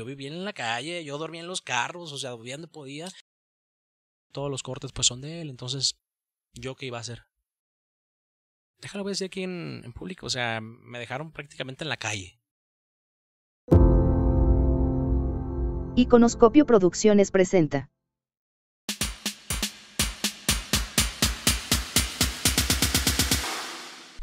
Yo vivía en la calle, yo dormía en los carros, o sea, dormía donde podía. Todos los cortes pues son de él, entonces, ¿yo qué iba a hacer? Déjalo decir aquí en, en público, o sea, me dejaron prácticamente en la calle. Iconoscopio Producciones presenta.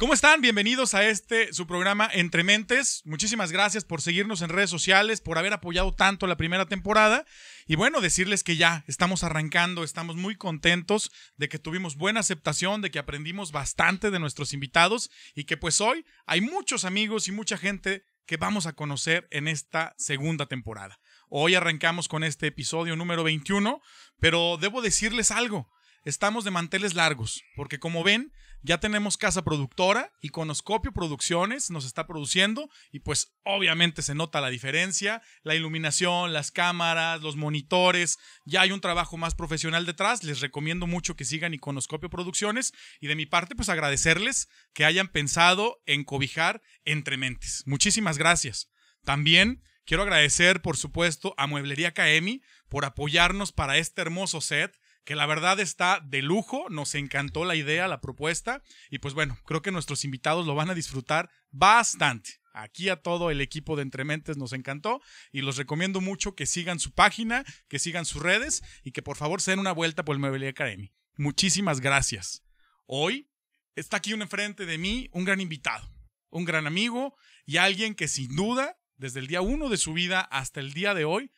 ¿Cómo están? Bienvenidos a este su programa Entre Mentes. Muchísimas gracias por seguirnos en redes sociales, por haber apoyado tanto la primera temporada. Y bueno, decirles que ya estamos arrancando, estamos muy contentos de que tuvimos buena aceptación, de que aprendimos bastante de nuestros invitados y que pues hoy hay muchos amigos y mucha gente que vamos a conocer en esta segunda temporada. Hoy arrancamos con este episodio número 21, pero debo decirles algo estamos de manteles largos, porque como ven, ya tenemos casa productora, Iconoscopio Producciones nos está produciendo y pues obviamente se nota la diferencia, la iluminación, las cámaras, los monitores, ya hay un trabajo más profesional detrás, les recomiendo mucho que sigan Iconoscopio Producciones y de mi parte pues agradecerles que hayan pensado en cobijar entre mentes. Muchísimas gracias. También quiero agradecer por supuesto a Mueblería Kaemi por apoyarnos para este hermoso set que la verdad está de lujo, nos encantó la idea, la propuesta, y pues bueno, creo que nuestros invitados lo van a disfrutar bastante. Aquí a todo el equipo de Entrementes nos encantó y los recomiendo mucho que sigan su página, que sigan sus redes y que por favor se den una vuelta por el Mueblería Academy. Muchísimas gracias. Hoy está aquí enfrente de mí un gran invitado, un gran amigo y alguien que sin duda, desde el día uno de su vida hasta el día de hoy,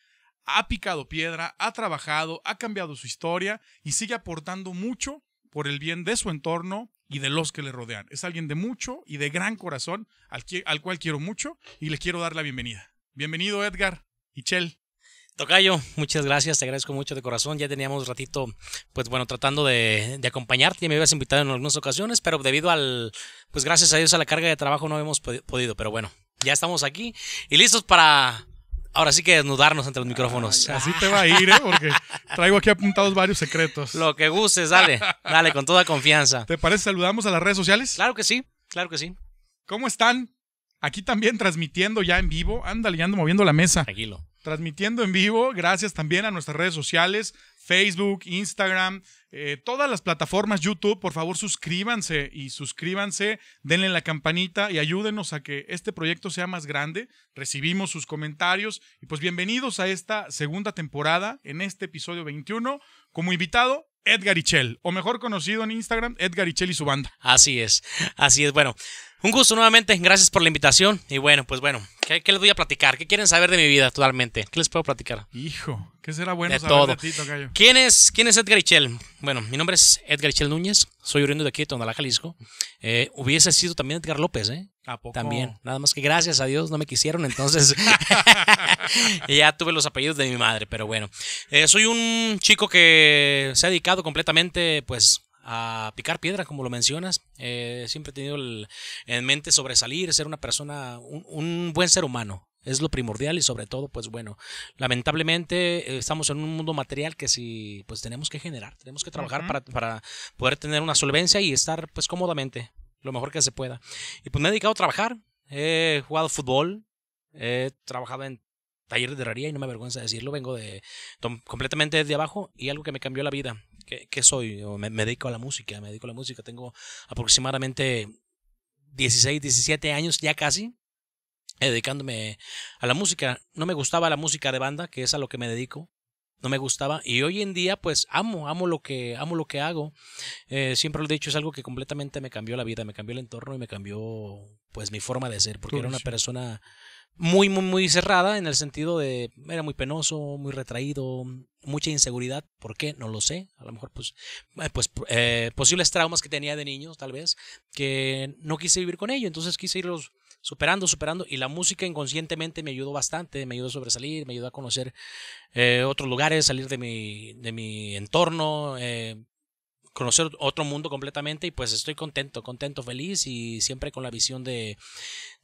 ha picado piedra, ha trabajado, ha cambiado su historia y sigue aportando mucho por el bien de su entorno y de los que le rodean. Es alguien de mucho y de gran corazón, al, al cual quiero mucho y le quiero dar la bienvenida. Bienvenido Edgar y Chel. Tocayo, muchas gracias, te agradezco mucho de corazón. Ya teníamos ratito, pues bueno, tratando de, de, acompañarte. Ya me habías invitado en algunas ocasiones, pero debido al, pues gracias a Dios a la carga de trabajo no hemos podido. Pero bueno, ya estamos aquí y listos para Ahora sí que desnudarnos entre los micrófonos. así te va a ir, ¿eh? Porque traigo aquí apuntados varios secretos. Lo que gustes, dale. Dale, con toda confianza. ¿Te parece saludamos a las redes sociales? Claro que sí, claro que sí. ¿Cómo están? Aquí también transmitiendo ya en vivo. Ándale, ando moviendo la mesa. Tranquilo. Transmitiendo en vivo. Gracias también a nuestras redes sociales. Facebook, Instagram, eh, todas las plataformas YouTube, por favor suscríbanse y suscríbanse, denle la campanita y ayúdenos a que este proyecto sea más grande. Recibimos sus comentarios y pues bienvenidos a esta segunda temporada en este episodio 21 como invitado Edgar Ichel, o mejor conocido en Instagram, Edgar Ichel y su banda. Así es, así es. Bueno, un gusto nuevamente, gracias por la invitación. Y bueno, pues bueno, ¿qué, les voy a platicar? ¿Qué quieren saber de mi vida totalmente? ¿Qué les puedo platicar? Hijo, ¿qué será bueno de saber todo. de ti, Tocayo? ¿Quién es, ¿Quién es Edgar Ichel? Bueno, mi nombre es Edgar Ichel Núñez, soy oriundo de aquí de Tonalá, Jalisco. Eh, hubiese sido también Edgar López, ¿eh? ¿A poco? También, nada más que gracias a Dios no me quisieron, entonces ya tuve los apellidos de mi madre, pero bueno. Eh, soy un chico que se ha dedicado completamente, pues, a picar piedra, como lo mencionas. Eh, siempre he tenido el, en mente sobresalir, ser una persona, un, un, buen ser humano. Es lo primordial y sobre todo, pues bueno, lamentablemente eh, estamos en un mundo material que si, pues tenemos que generar, tenemos que trabajar uh -huh. para, para poder tener una solvencia y estar, pues cómodamente, lo mejor que se pueda. Y pues me he dedicado a trabajar, he jugado fútbol, he trabajado en taller de herrería y no me avergüenza decirlo, vengo de completamente desde abajo y algo que me cambió la vida. ¿Qué, qué soy? Me, me, dedico a la música, me dedico a la música. Tengo aproximadamente 16, 17 años ya casi eh, dedicándome a la música. No me gustaba la música de banda, que es a lo que me dedico. No me gustaba y hoy en día pues amo, amo lo que, amo lo que hago. Eh, siempre lo he dicho, es algo que completamente me cambió la vida, me cambió el entorno y me cambió pues mi forma de ser, porque era una persona muy, muy, muy cerrada en el sentido de era muy penoso, muy retraído, mucha inseguridad. ¿Por qué? No lo sé. A lo mejor, pues, pues eh, posibles traumas que tenía de niños, tal vez, que no quise vivir con ello. Entonces quise irlos superando, superando. Y la música inconscientemente me ayudó bastante, me ayudó a sobresalir, me ayudó a conocer eh, otros lugares, salir de mi, de mi entorno. Eh, conocer otro mundo completamente y pues estoy contento, contento, feliz y siempre con la visión de,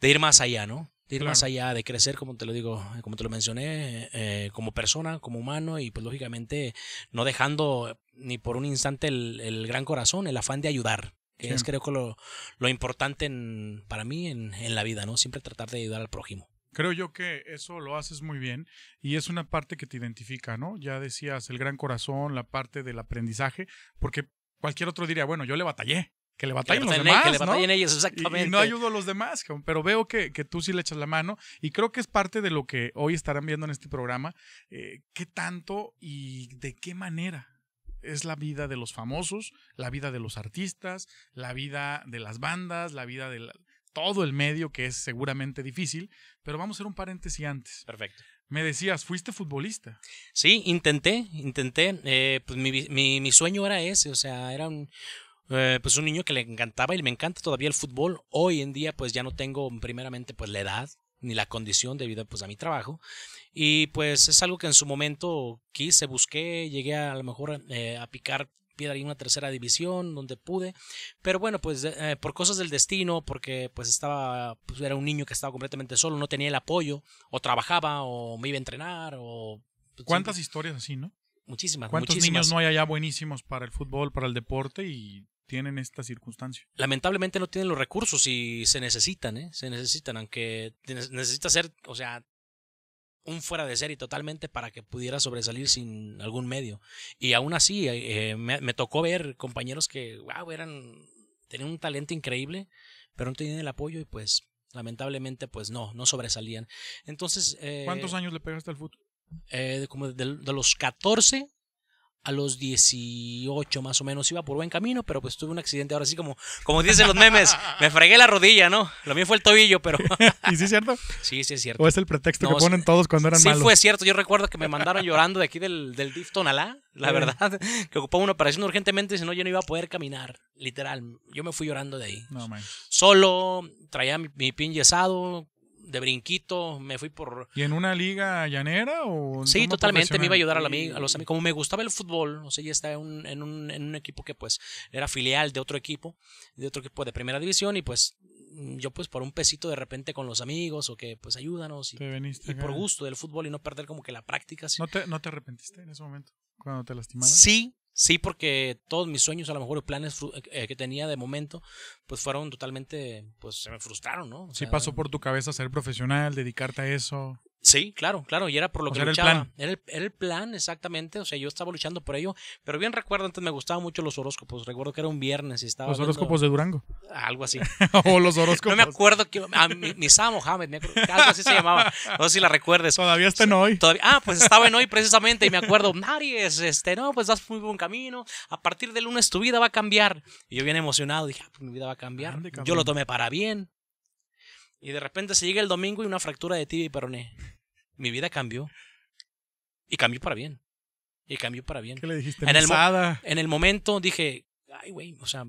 de ir más allá, ¿no? De ir claro. más allá, de crecer, como te lo digo, como te lo mencioné, eh, como persona, como humano y pues lógicamente no dejando ni por un instante el, el gran corazón, el afán de ayudar, que sí. es creo que lo, lo importante en, para mí en, en, la vida, ¿no? Siempre tratar de ayudar al prójimo. Creo yo que eso lo haces muy bien y es una parte que te identifica, ¿no? Ya decías el gran corazón, la parte del aprendizaje, porque cualquier otro diría, bueno, yo le batallé, que le batallen los demás, que le ¿no? batallen ellos, Y- exactamente. Y, no ayudo a los demás, pero veo que, que tú sí le echas la mano y creo que es parte de lo que hoy estarán viendo en este programa. eh, ¿Qué tanto y de qué manera es la vida de los famosos, la vida de los artistas, la vida de las bandas, la vida de la- todo el medio que es seguramente difícil? Pero vamos a hacer un paréntesis antes. Perfecto. Me decías, fuiste futbolista. Sí, intenté, intenté. eh, pues mi, mi, mi sueño era ese, o sea, era un, eh, pues un niño que le encantaba y me encanta todavía el fútbol. Hoy en día, pues ya no tengo primeramente pues la edad ni la condición debido pues a mi trabajo y pues es algo que en su momento quise, busqué, llegué a, a lo mejor eh, a picar piedra en una tercera división donde pude, pero bueno, pues eh, por cosas del destino, porque pues estaba, pues era un niño que estaba completamente solo, no tenía el apoyo, o trabajaba, o me iba a entrenar, o pues, ¿Cuántas siempre- historias así, no? muchísimas, ¿Cuántos muchísimas. niños no hay allá buenísimos para el fútbol, para el deporte y tienen esta circunstancia? lamentablemente no tienen los recursos y se necesitan, ¿eh? Se necesitan, aunque necesita ser, o sea, un fuera de serie totalmente para que pudiera sobresalir sin algún medio. Y aún así, eh, me, me tocó ver compañeros que, wow, eran, tenían un talento increíble, pero no tenían el apoyo y pues, lamentablemente, pues no, no sobresalían. Entonces, eh, ¿Cuántos años le pegaste al fútbol? eh, como de, de los 14 a los 18 más o menos iba por buen camino, pero pues tuve un accidente ahora sí como como dicen los memes, me fregué la rodilla, ¿no? Lo mío fue el tobillo, pero ¿Y sí es cierto? sí, sí es cierto. ¿O es el pretexto No, que ponen todos cuando eran Sí malos? fue cierto, yo recuerdo que me mandaron llorando de aquí del, del DIF Tonalá, la Sí. verdad, que ocupaba una operación urgentemente, si no yo no iba a poder caminar, literal, yo me fui llorando de ahí. No, man. Solo, traía mi, mi pin yesado, de brinquito, me fui por, ¿Y en una liga llanera o Sí, totalmente. Me iba a ayudar a, la a los amigos. Como me gustaba el fútbol, o sea, ya estaba en un, en, un, en un equipo que pues era filial de otro equipo, de otro equipo de primera división y pues yo pues por un pesito de repente con los amigos o que pues ayúdanos y, Te veniste y por gusto del fútbol y no perder como que la práctica. sí. ¿No te, ¿No te arrepentiste en ese momento? Cuando te lastimaron. Sí, sí, porque todos mis sueños, a lo mejor planes eh, que tenía de momento, pues fueron totalmente, pues se me frustraron, ¿no? O Sí pasó por tu cabeza ser profesional, dedicarte a eso. Sí, claro, claro, y era por lo O que sea, era el luchaba. plan. Era el, era el plan, exactamente. O sea, yo estaba luchando por ello. Pero bien recuerdo, antes me gustaban mucho los horóscopos. Recuerdo que era un viernes y estaba. Los horóscopos de Durango. Algo así. o los horóscopos. No me acuerdo que. Ah, mi, Misa Mohamed, me acuerdo, algo así se llamaba. No sé si la recuerdes. Todavía está en hoy. Todavía- ah, pues estaba en hoy precisamente y me acuerdo, Aries, este, no, pues vas muy buen camino. A partir del lunes tu vida va a cambiar. Y yo bien emocionado dije, ah, pues mi vida va a cambiar. Yo lo tomé para bien. Y de repente se llega el domingo y una fractura de tibia y peroné. Mi vida cambió. Y cambió para bien. Y cambió para bien. ¿Qué le dijiste? En el. En el momento dije, ay, güey, o sea,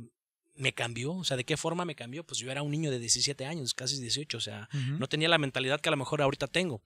me cambió. O sea, ¿de qué forma me cambió? Pues yo era un niño de 17 años, casi 18. O sea, no tenía la mentalidad que a lo mejor ahorita tengo.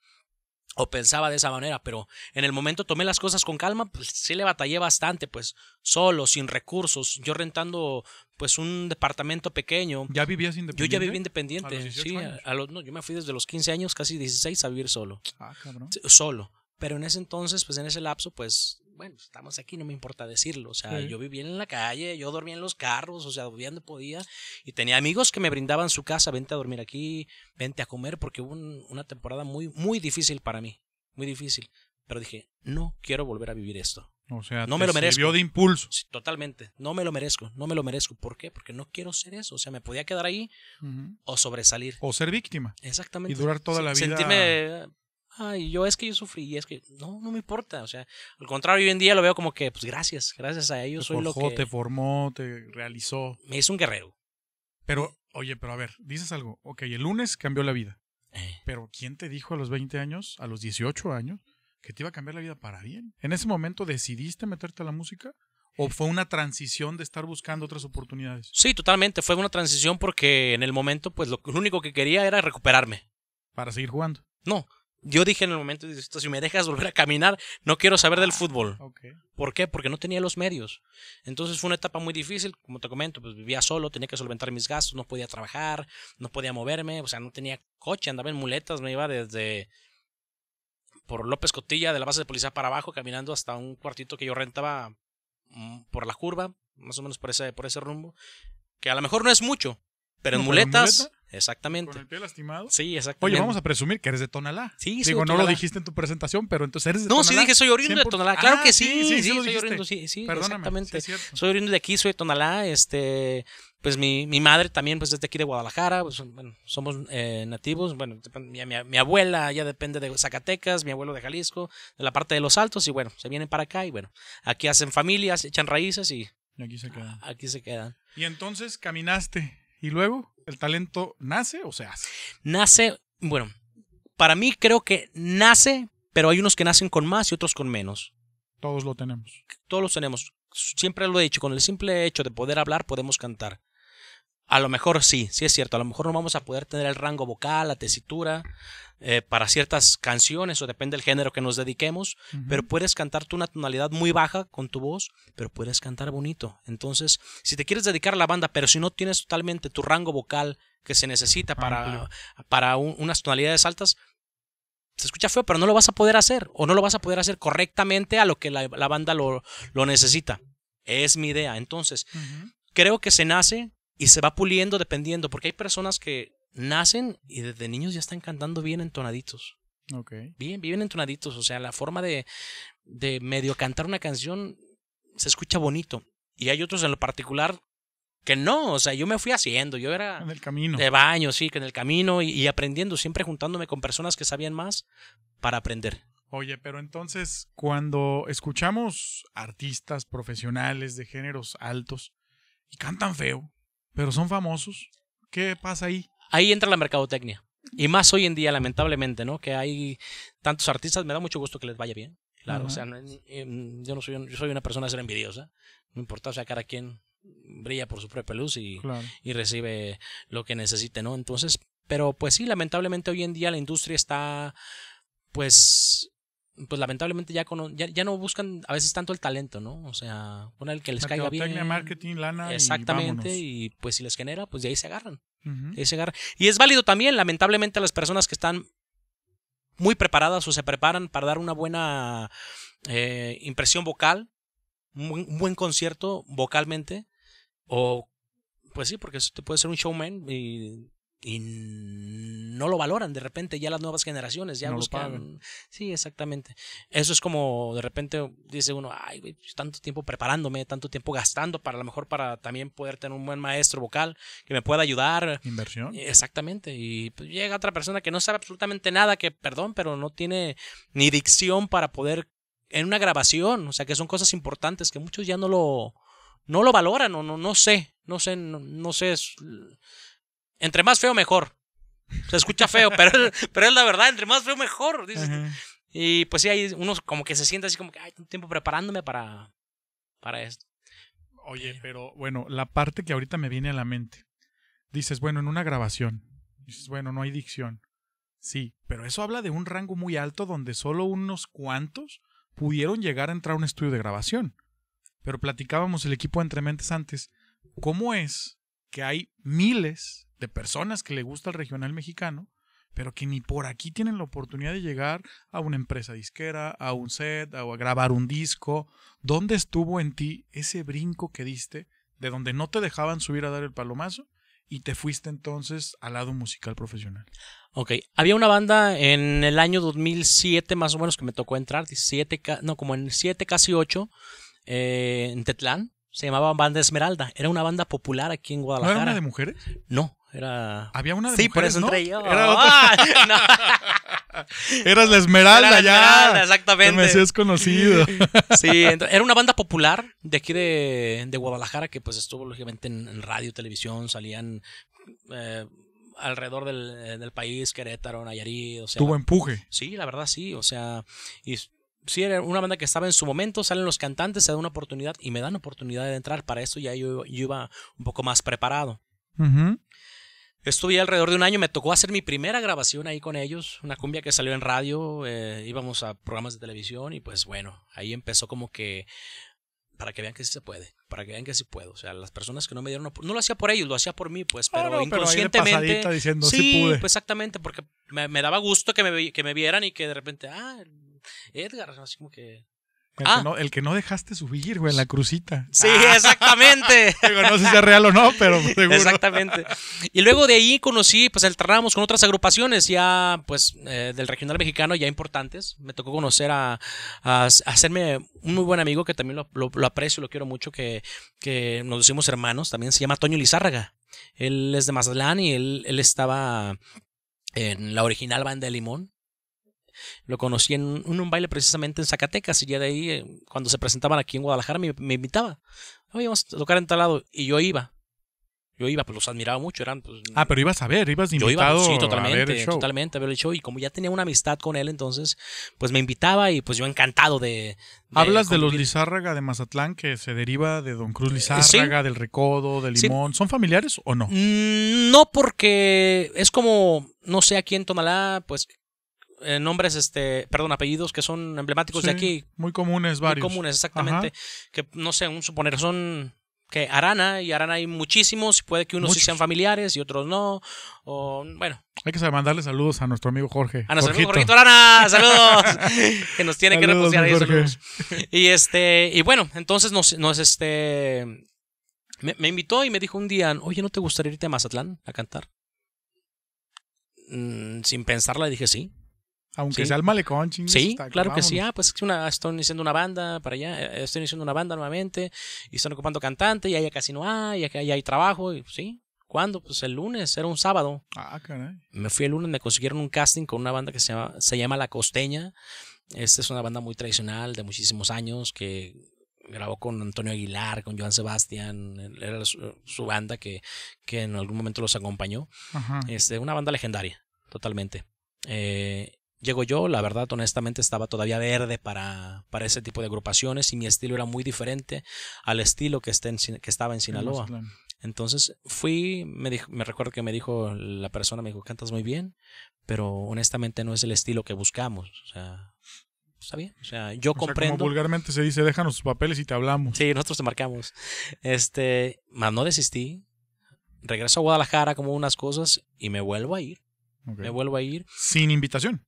O pensaba de esa manera, pero en el momento tomé las cosas con calma, pues sí le batallé bastante, pues solo, sin recursos, yo rentando pues un departamento pequeño. ¿Ya vivías Yo independiente? ya viví independiente, ¿A los 18 sí, años? a los- no, yo me fui desde los 15 años, casi 16, a vivir solo, Ah, cabrón. Solo. Pero en ese entonces, pues en ese lapso, pues, bueno, estamos aquí, no me importa decirlo. O sea, yo vivía en la calle, yo dormía en los carros, o sea, dormía donde podía. Y tenía amigos que me brindaban su casa, vente a dormir aquí, vente a comer, porque hubo un- una temporada muy, muy difícil para mí, muy difícil. Pero dije, no quiero volver a vivir esto. O sea, No te me lo merezco. sirvió de impulso. Sí, totalmente, no me lo merezco, no me lo merezco. ¿Por qué? Porque no quiero ser eso. O sea, me podía quedar ahí o sobresalir. O ser víctima. Exactamente. Y durar toda la vida- Sentirme. Ay, yo es que yo sufrí y es que no, no me importa. O sea, al contrario, hoy en día lo veo como que, pues gracias, gracias a ellos te soy lo forjó, que te formó, te realizó. me hizo un guerrero. Pero, oye, pero a ver, dices algo. Ok, el lunes cambió la vida. Eh, Pero ¿quién te dijo a los 20 años, a los 18 años, que te iba a cambiar la vida para bien? ¿En ese momento decidiste meterte a la música? ¿O fue una transición de estar buscando otras oportunidades? Sí, totalmente. Fue una transición porque en el momento, pues lo, lo único que quería era recuperarme. Para seguir jugando. No, yo dije en el momento, "Esto, si me dejas volver a caminar, no quiero saber del fútbol. Ok. ¿Por qué? Porque no tenía los medios. Entonces fue una etapa muy difícil, como te comento, pues vivía solo, tenía que solventar mis gastos, no podía trabajar, no podía moverme, o sea, no tenía coche, andaba en muletas, me iba desde por López Cotilla, de la base de policía para abajo, caminando hasta un cuartito que yo rentaba mm, por la curva, más o menos por ese, por ese rumbo, que a lo mejor no es mucho, pero en No, muletas, muleta. Exactamente. Con el pie lastimado. Sí, exactamente. Oye, vamos a presumir que eres de Tonalá. Sí, soy Digo, de no lo dijiste en tu presentación, pero entonces eres de No, Tonalá. sí dije soy oriundo de 100%. Tonalá. Claro Ah, que sí, sí, sí lo soy dijiste. oriundo, sí, sí, Perdóname, exactamente. sí es soy oriundo de aquí, soy de Tonalá, este, pues mi, mi madre también, pues desde aquí de Guadalajara, pues, bueno, somos eh, nativos, bueno, mi, mi- mi abuela ya depende de Zacatecas, mi abuelo de Jalisco, de la parte de los Altos, y bueno, se vienen para acá, y bueno, aquí hacen familias, echan raíces, y Y aquí se queda. aquí se quedan. Y entonces caminaste. ¿Y luego? ¿El talento nace o se hace? Nace, bueno, para mí creo que nace, pero hay unos que nacen con más y otros con menos. Todos lo tenemos. todos los tenemos. Siempre lo he dicho, con el simple hecho de poder hablar podemos cantar. A lo mejor sí, sí es cierto, a lo mejor no vamos a poder tener el rango vocal, la tesitura eh, para ciertas canciones o depende del género que nos dediquemos, pero puedes cantar tú una tonalidad muy baja con tu voz, pero puedes cantar bonito. Entonces, si te quieres dedicar a la banda, pero si no tienes totalmente tu rango vocal que se necesita para, Amplio. para un- unas tonalidades altas, se escucha feo, pero no lo vas a poder hacer o no lo vas a poder hacer correctamente a lo que la, la banda lo, lo necesita. Es mi idea. Entonces, creo que se nace y se va puliendo dependiendo, porque hay personas que nacen y desde niños ya están cantando bien entonaditos. Ok. Bien, bien entonaditos. O sea, la forma de, de medio cantar una canción se escucha bonito. Y hay otros en lo particular que no. O sea, yo me fui haciendo. Yo era En el camino. de baño, sí, que en el camino y, y aprendiendo, siempre juntándome con personas que sabían más para aprender. Oye, pero entonces, cuando escuchamos artistas profesionales de géneros altos y cantan feo, pero son famosos, ¿qué pasa ahí? Ahí entra la mercadotecnia. Y más hoy en día, lamentablemente, ¿no? Que hay tantos artistas, me da mucho gusto que les vaya bien. Claro, o sea, no- em, yo no soy, yo soy una persona a ser envidiosa. No importa, o sea, cada quien brilla por su propia luz y, Claro. y recibe lo que necesite, ¿no? Entonces, pero pues sí, lamentablemente hoy en día la industria está, pues, pues lamentablemente ya, con, ya, ya no buscan a veces tanto el talento, ¿no? O sea, poner el que les caiga bien. marketing, lana. Exactamente, Y, y pues si les genera, pues de ahí se agarran. de ahí se agarran. Y es válido también, lamentablemente, a las personas que están muy preparadas o se preparan para dar una buena eh, impresión vocal, un buen, un buen concierto vocalmente, o pues sí, porque te puede ser un showman y, y no lo valoran de repente ya las nuevas generaciones, ya No buscan. sí, exactamente. Eso es como de repente dice uno, ay, güey, pues, tanto tiempo preparándome, tanto tiempo gastando para a lo mejor para también poder tener un buen maestro vocal que me pueda ayudar. Inversión. Exactamente. Y pues, llega otra persona que no sabe absolutamente nada, que, perdón, pero no tiene ni dicción para poder en una grabación. O sea, que son cosas importantes que muchos ya no lo, no lo valoran o no, no sé. No sé, no, no sé. es- entre más feo, mejor. Se escucha feo, pero, pero es la verdad. Entre más feo, mejor. dices. Y pues sí, hay unos como que se siente así como que hay tanto tiempo preparándome para, para esto. Oye, pero bueno, la parte que ahorita me viene a la mente. Dices, bueno, en una grabación. Dices, bueno, no hay dicción. Sí, pero eso habla de un rango muy alto donde solo unos cuantos pudieron llegar a entrar a un estudio de grabación. Pero platicábamos el equipo de Entre Mentes antes. ¿Cómo es que hay miles de personas que le gusta el regional mexicano, pero que ni por aquí tienen la oportunidad de llegar a una empresa disquera, a un set, a a grabar un disco? ¿Dónde estuvo en ti ese brinco que diste de donde no te dejaban subir a dar el palomazo y te fuiste entonces al lado musical profesional? Ok, había una banda en el año 2007 más o menos que me tocó entrar, 17, ca- no, como en 7, casi 8, eh, en Tetlán. Se llamaba Banda Esmeralda. Era una banda popular aquí en ¿No Guadalajara. era una de mujeres? No, era... Había una de sí, por mujeres, eso ¿no? entré yo. Era otra-. Eras la Esmeralda Era la ya. Esmeralda, Te me exactamente. hacías conocido. Sí, era una banda popular de aquí de, de Guadalajara que pues estuvo lógicamente en, en radio, televisión, salían eh, alrededor del, eh, del país, Querétaro, Nayarit, o sea, Tuvo empuje. Sí, la verdad sí, o sea, y sí era una banda que estaba en su momento, salen los cantantes, se da una oportunidad y me dan oportunidad de entrar, para esto ya yo, yo iba un poco más preparado. Ujú. Estuve alrededor de un año, me tocó hacer mi primera grabación ahí con ellos, una cumbia que salió en radio, eh, íbamos a programas de televisión y pues bueno, ahí empezó como que para que vean que sí se puede, para que vean que sí puedo. O sea, las personas que no me dieron, no lo hacía por ellos, lo hacía por mí, pues, Ah, pero no, pero ahí de inconscientemente. diciendo, sí sí, pude. pues exactamente, porque me, me daba gusto que me, que me vieran y que de repente, ah, Edgar, así como que El, Ah. que no, el que no dejaste subir, güey, en la crucita. Sí, exactamente. Digo, no sé si es real o no, pero seguro. Exactamente. Y luego de ahí conocí, pues alternamos con otras agrupaciones ya, pues, eh, del regional mexicano ya importantes. Me tocó conocer a, a- a hacerme un muy buen amigo que también lo, lo- lo aprecio, lo quiero mucho, que, que nos decimos hermanos. También se llama Toño Lizárraga. Él es de Mazatlán y él, él estaba en la original banda de Limón. Lo conocí en un, en un baile precisamente en Zacatecas y ya de ahí, eh, cuando se presentaban aquí en Guadalajara, me, me invitaba. Oye, vamos a tocar en tal lado. Y yo iba. Yo iba, pues los admiraba mucho. Eran, pues, Ah, pero ibas a ver, ibas yo iba, invitado sí, a ver totalmente, el show. totalmente a ver el show. Y como ya tenía una amistad con él, entonces, pues me invitaba y pues yo encantado de. de Hablas de los. Lizárraga de Mazatlán que se deriva de Don Cruz sí. Lizárraga, del Recodo, del Sí. Limón. ¿Son familiares o no? Mm, No, porque es como, no sé, aquí en Tonalá, pues eh, nombres, este, perdón, apellidos que son emblemáticos de aquí, Muy comunes, muy varios. comunes, exactamente. Que no sé, un suponer, son que Arana y Arana hay muchísimos, puede que unos sí sean familiares y otros no, o bueno, Hay que mandarle saludos a nuestro amigo Jorge. a nuestro amigo Jorgito. Arana, saludos, que nos tiene que repostear ahí, saludos. Y este, y bueno, entonces nos, nos este, me, me invitó y me dijo un día, oye, ¿no te gustaría irte a Mazatlán a cantar? Mm, sin pensarla dije sí. Aunque Sí. sea el malecón, Sí, está- claro que sí. Ah, pues es una, estoy iniciando una banda para allá, eh, estoy iniciando una banda nuevamente y están ocupando cantante y allá casi no hay, y acá ya hay trabajo. Y, sí, ¿cuándo? Pues el lunes, era un sábado. Ah, caray. Me fui el lunes, me consiguieron un casting con una banda que se llama, se llama La Costeña. Esta es una banda muy tradicional de muchísimos años que grabó con Antonio Aguilar, con Joan Sebastián. Era su, su banda que, que en algún momento los acompañó. Ajá. Este, una banda legendaria, totalmente. Eh, llego yo, la verdad, honestamente, estaba todavía verde para, para ese tipo de agrupaciones y mi estilo era muy diferente al estilo que, está en que estaba en Sinaloa. Entonces fui, me, dijo, me recuerdo que me dijo la persona, me dijo, cantas muy bien, pero honestamente no es el estilo que buscamos. O sea, está bien. O sea, yo O sea, comprendo. como vulgarmente se dice, déjanos tus papeles y te hablamos. Sí, nosotros te marcamos. Este, más no desistí. Regreso a Guadalajara como unas cosas y me vuelvo a ir. Me vuelvo a ir. Sin invitación.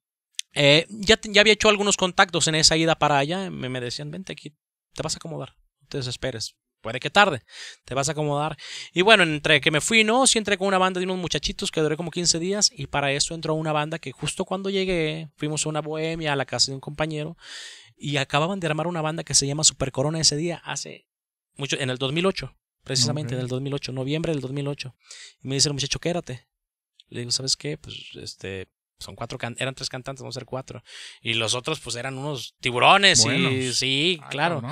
Eh, ya, ya había hecho algunos contactos en esa ida para allá. Me, me decían, vente aquí, te vas a acomodar. No te desesperes. Puede que tarde, te vas a acomodar. Y bueno, entre que me fui, no, sí entré con una banda de unos muchachitos que duré como 15 días. Y para eso entró una banda que justo cuando llegué, fuimos a una bohemia a la casa de un compañero. Y acababan de armar una banda que se llama Super Corona ese día, hace mucho, en el 2008, precisamente en el 2008, noviembre del 2008. Y me dice el muchacho, quédate. Le digo, ¿sabes qué? Pues este, son cuatro, can- eran tres cantantes, vamos a ser cuatro. Y los otros, pues eran unos tiburones. Y sí, Ah, claro.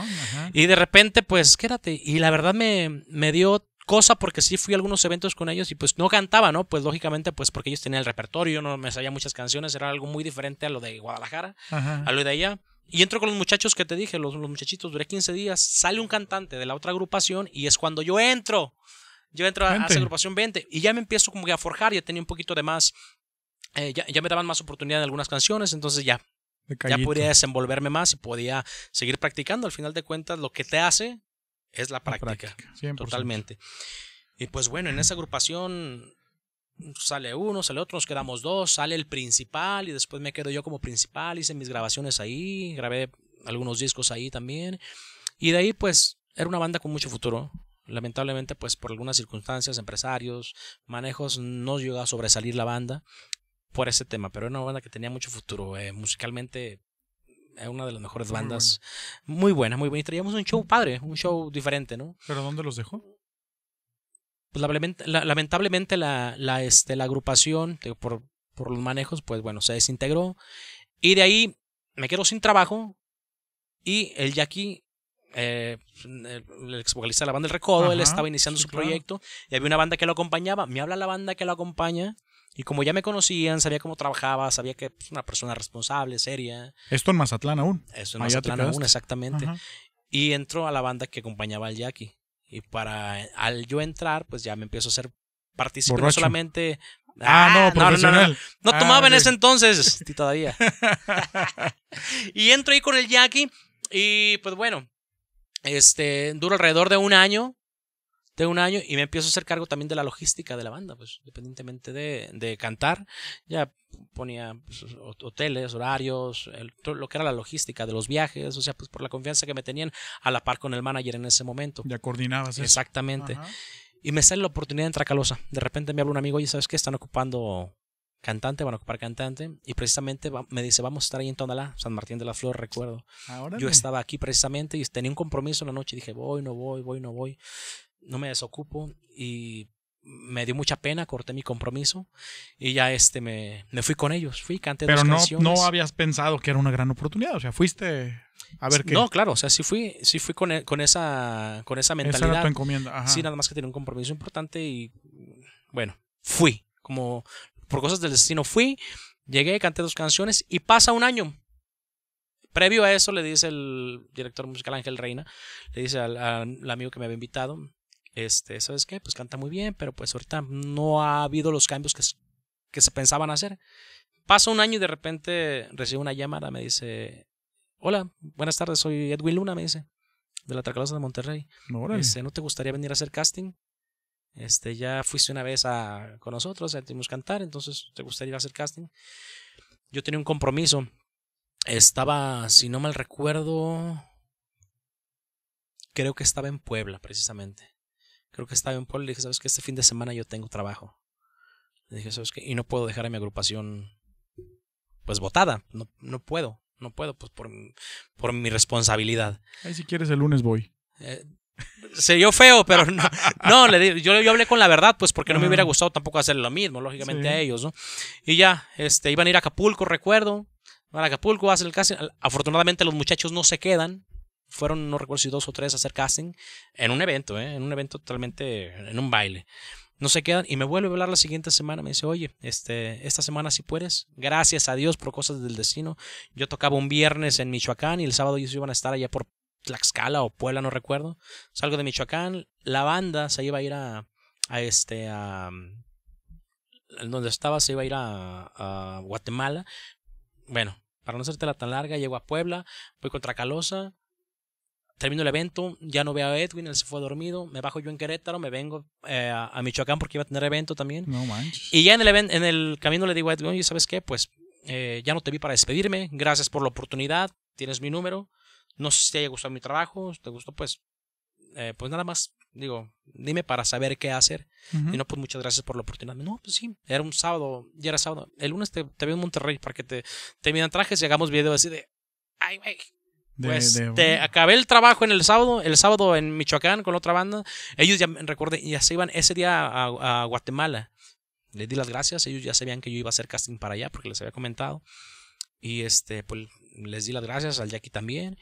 Y de repente, pues, quédate. Y la verdad me, me dio cosa porque sí fui a algunos eventos con ellos y pues no cantaba, ¿no? Pues lógicamente, pues porque ellos tenían el repertorio, yo no me sabía muchas canciones, era algo muy diferente a lo de Guadalajara, Ajá. a lo de allá. Y entro con los muchachos que te dije, los, los muchachitos, duré 15 días, sale un cantante de la otra agrupación y es cuando yo entro. Yo entro a, esa agrupación 20 y ya me empiezo como que a forjar, ya tenía un poquito de más, eh, ya, ya me daban más oportunidad en algunas canciones, entonces ya, ya podía desenvolverme más y podía seguir practicando. Al final de cuentas, lo que te hace es la La práctica. 100%. Totalmente. Y pues bueno, en esa agrupación sale uno, sale otro, nos quedamos dos, sale el principal y después me quedo yo como principal, hice mis grabaciones ahí, grabé algunos discos ahí también. Y de ahí pues era una banda con mucho futuro. Lamentablemente pues por algunas circunstancias, empresarios, manejos, no llegó a sobresalir la banda por ese tema, pero era una banda que tenía mucho futuro. eh, musicalmente era una de las mejores Muy bandas. Muy buena, muy buena. Y traíamos un show padre, un show diferente, ¿no? ¿Pero dónde los dejó? pues lamentablemente la, la, este, la agrupación digo, por, por los manejos, pues bueno, se desintegró. Y de ahí me quedo sin trabajo. Y el Jackie, eh, el, ex vocalista de la banda El Recodo, él Ajá, estaba iniciando sí, su claro. proyecto. Y había una banda que lo acompañaba. Me habla la banda que lo acompaña. Y como ya me conocían, sabía cómo trabajaba, sabía que es pues, una persona responsable, seria. Esto en Mazatlán aún. Eso en Allá Mazatlán aún, exactamente Ajá. y entro a la banda que acompañaba al Jackie. Y para al yo entrar, pues ya me empiezo a ser partícipe no solamente. Ah, no, profesional. No, Ah, tomaba en ok. ese entonces, todavía. y entro ahí con el Jackie y pues bueno, este duro alrededor de un año de un año y me empiezo a hacer cargo también de la logística de la banda, pues independientemente de, de cantar, ya ponía pues, hoteles, horarios, lo que era la logística de los viajes, o sea, pues por la confianza que me tenían a la par con el manager en ese momento. Ya coordinabas. Exactamente. Y me sale la oportunidad en Tracalosa. De repente me habla un amigo, y ¿sabes qué? Están ocupando cantante, van a ocupar cantante. Y precisamente me dice, vamos a estar ahí en Tonalá, San Martín de la Flor, recuerdo. Yo estaba aquí precisamente y tenía un compromiso en la noche. Dije, voy, no voy, voy, no voy. No me desocupo. Y me dio mucha pena, corté mi compromiso y ya este me, me fui con ellos, fui, canté Pero no, no habías pensado que era una gran oportunidad, o sea, fuiste a ver qué. No, claro, o sea, sí fui, sí fui con, e, con esa con esa mentalidad. Esa era tu encomienda, Ajá. Sí, nada más que tenía un compromiso importante y bueno, fui, como por cosas del destino fui, llegué, canté dos canciones y pasa un año. Previo a eso le dice el director musical Ángel Reina, le dice al, al amigo que me había invitado, este, ¿sabes qué? Pues canta muy bien, pero pues ahorita no ha habido los cambios que, que se pensaban hacer. Pasa un año y de repente recibo una llamada, me dice, hola, buenas tardes, soy Edwin Luna, me dice, de la Tracalosa de Monterrey. Este, ¿No te gustaría venir a hacer casting? Este, ya fuiste una vez a, con nosotros, sentimos cantar, entonces te gustaría ir a hacer casting. Yo tenía un compromiso. Estaba, si no mal recuerdo, creo que estaba en Puebla, precisamente creo que estaba en y le dije, ¿sabes qué? Este fin de semana yo tengo trabajo. Le dije, ¿sabes qué? Y no puedo dejar a mi agrupación pues votada. No, no puedo, no puedo, pues por, por mi responsabilidad. Ahí si quieres el lunes voy. Eh, se yo feo, pero no, no le yo, yo hablé con la verdad, pues porque no me hubiera gustado tampoco hacer lo mismo, lógicamente a ellos, ¿no? Y ya, este, iban a ir a Acapulco, recuerdo, van a Acapulco, hacen el casting, afortunadamente los muchachos no se quedan, fueron, no recuerdo si dos o tres a hacer casting en un evento, ¿eh? en un evento totalmente, en un baile. No se quedan y me vuelve a hablar la siguiente semana. Me dice, oye, este, esta semana sí puedes. Gracias a Dios por cosas del destino. Yo tocaba un viernes en Michoacán y el sábado ellos iban a estar allá por Tlaxcala o Puebla, no recuerdo. Salgo de Michoacán. La banda se iba a ir a, este, a, donde estaba se iba a ir a, a Guatemala. Bueno, para no hacerte la tan larga, llego a Puebla, voy contra Calosa, termino el evento, ya no veo a Edwin, él se fue dormido, me bajo yo en Querétaro, me vengo eh, a Michoacán porque iba a tener evento también. No manches. Y ya en el, en el camino le digo a Edwin, oye, ¿sabes qué? Pues eh, ya no te vi para despedirme, gracias por la oportunidad, tienes mi número, no sé si te haya gustado mi trabajo, te gustó, pues, eh, pues nada más, digo, dime para saber qué hacer. Y no, pues muchas gracias por la oportunidad. No, pues sí, era un sábado, ya era sábado. El lunes te, te veo en Monterrey para que te, te midan trajes y hagamos video así de, ay, güey, pues te acabé el trabajo en el sábado, el sábado en Michoacán con otra banda. Ellos ya recuerden, ya se iban ese día a, Guatemala. Les di las gracias, ellos ya sabían que yo iba a hacer casting para allá porque les había comentado. Y este, pues les di las gracias al Jackie también.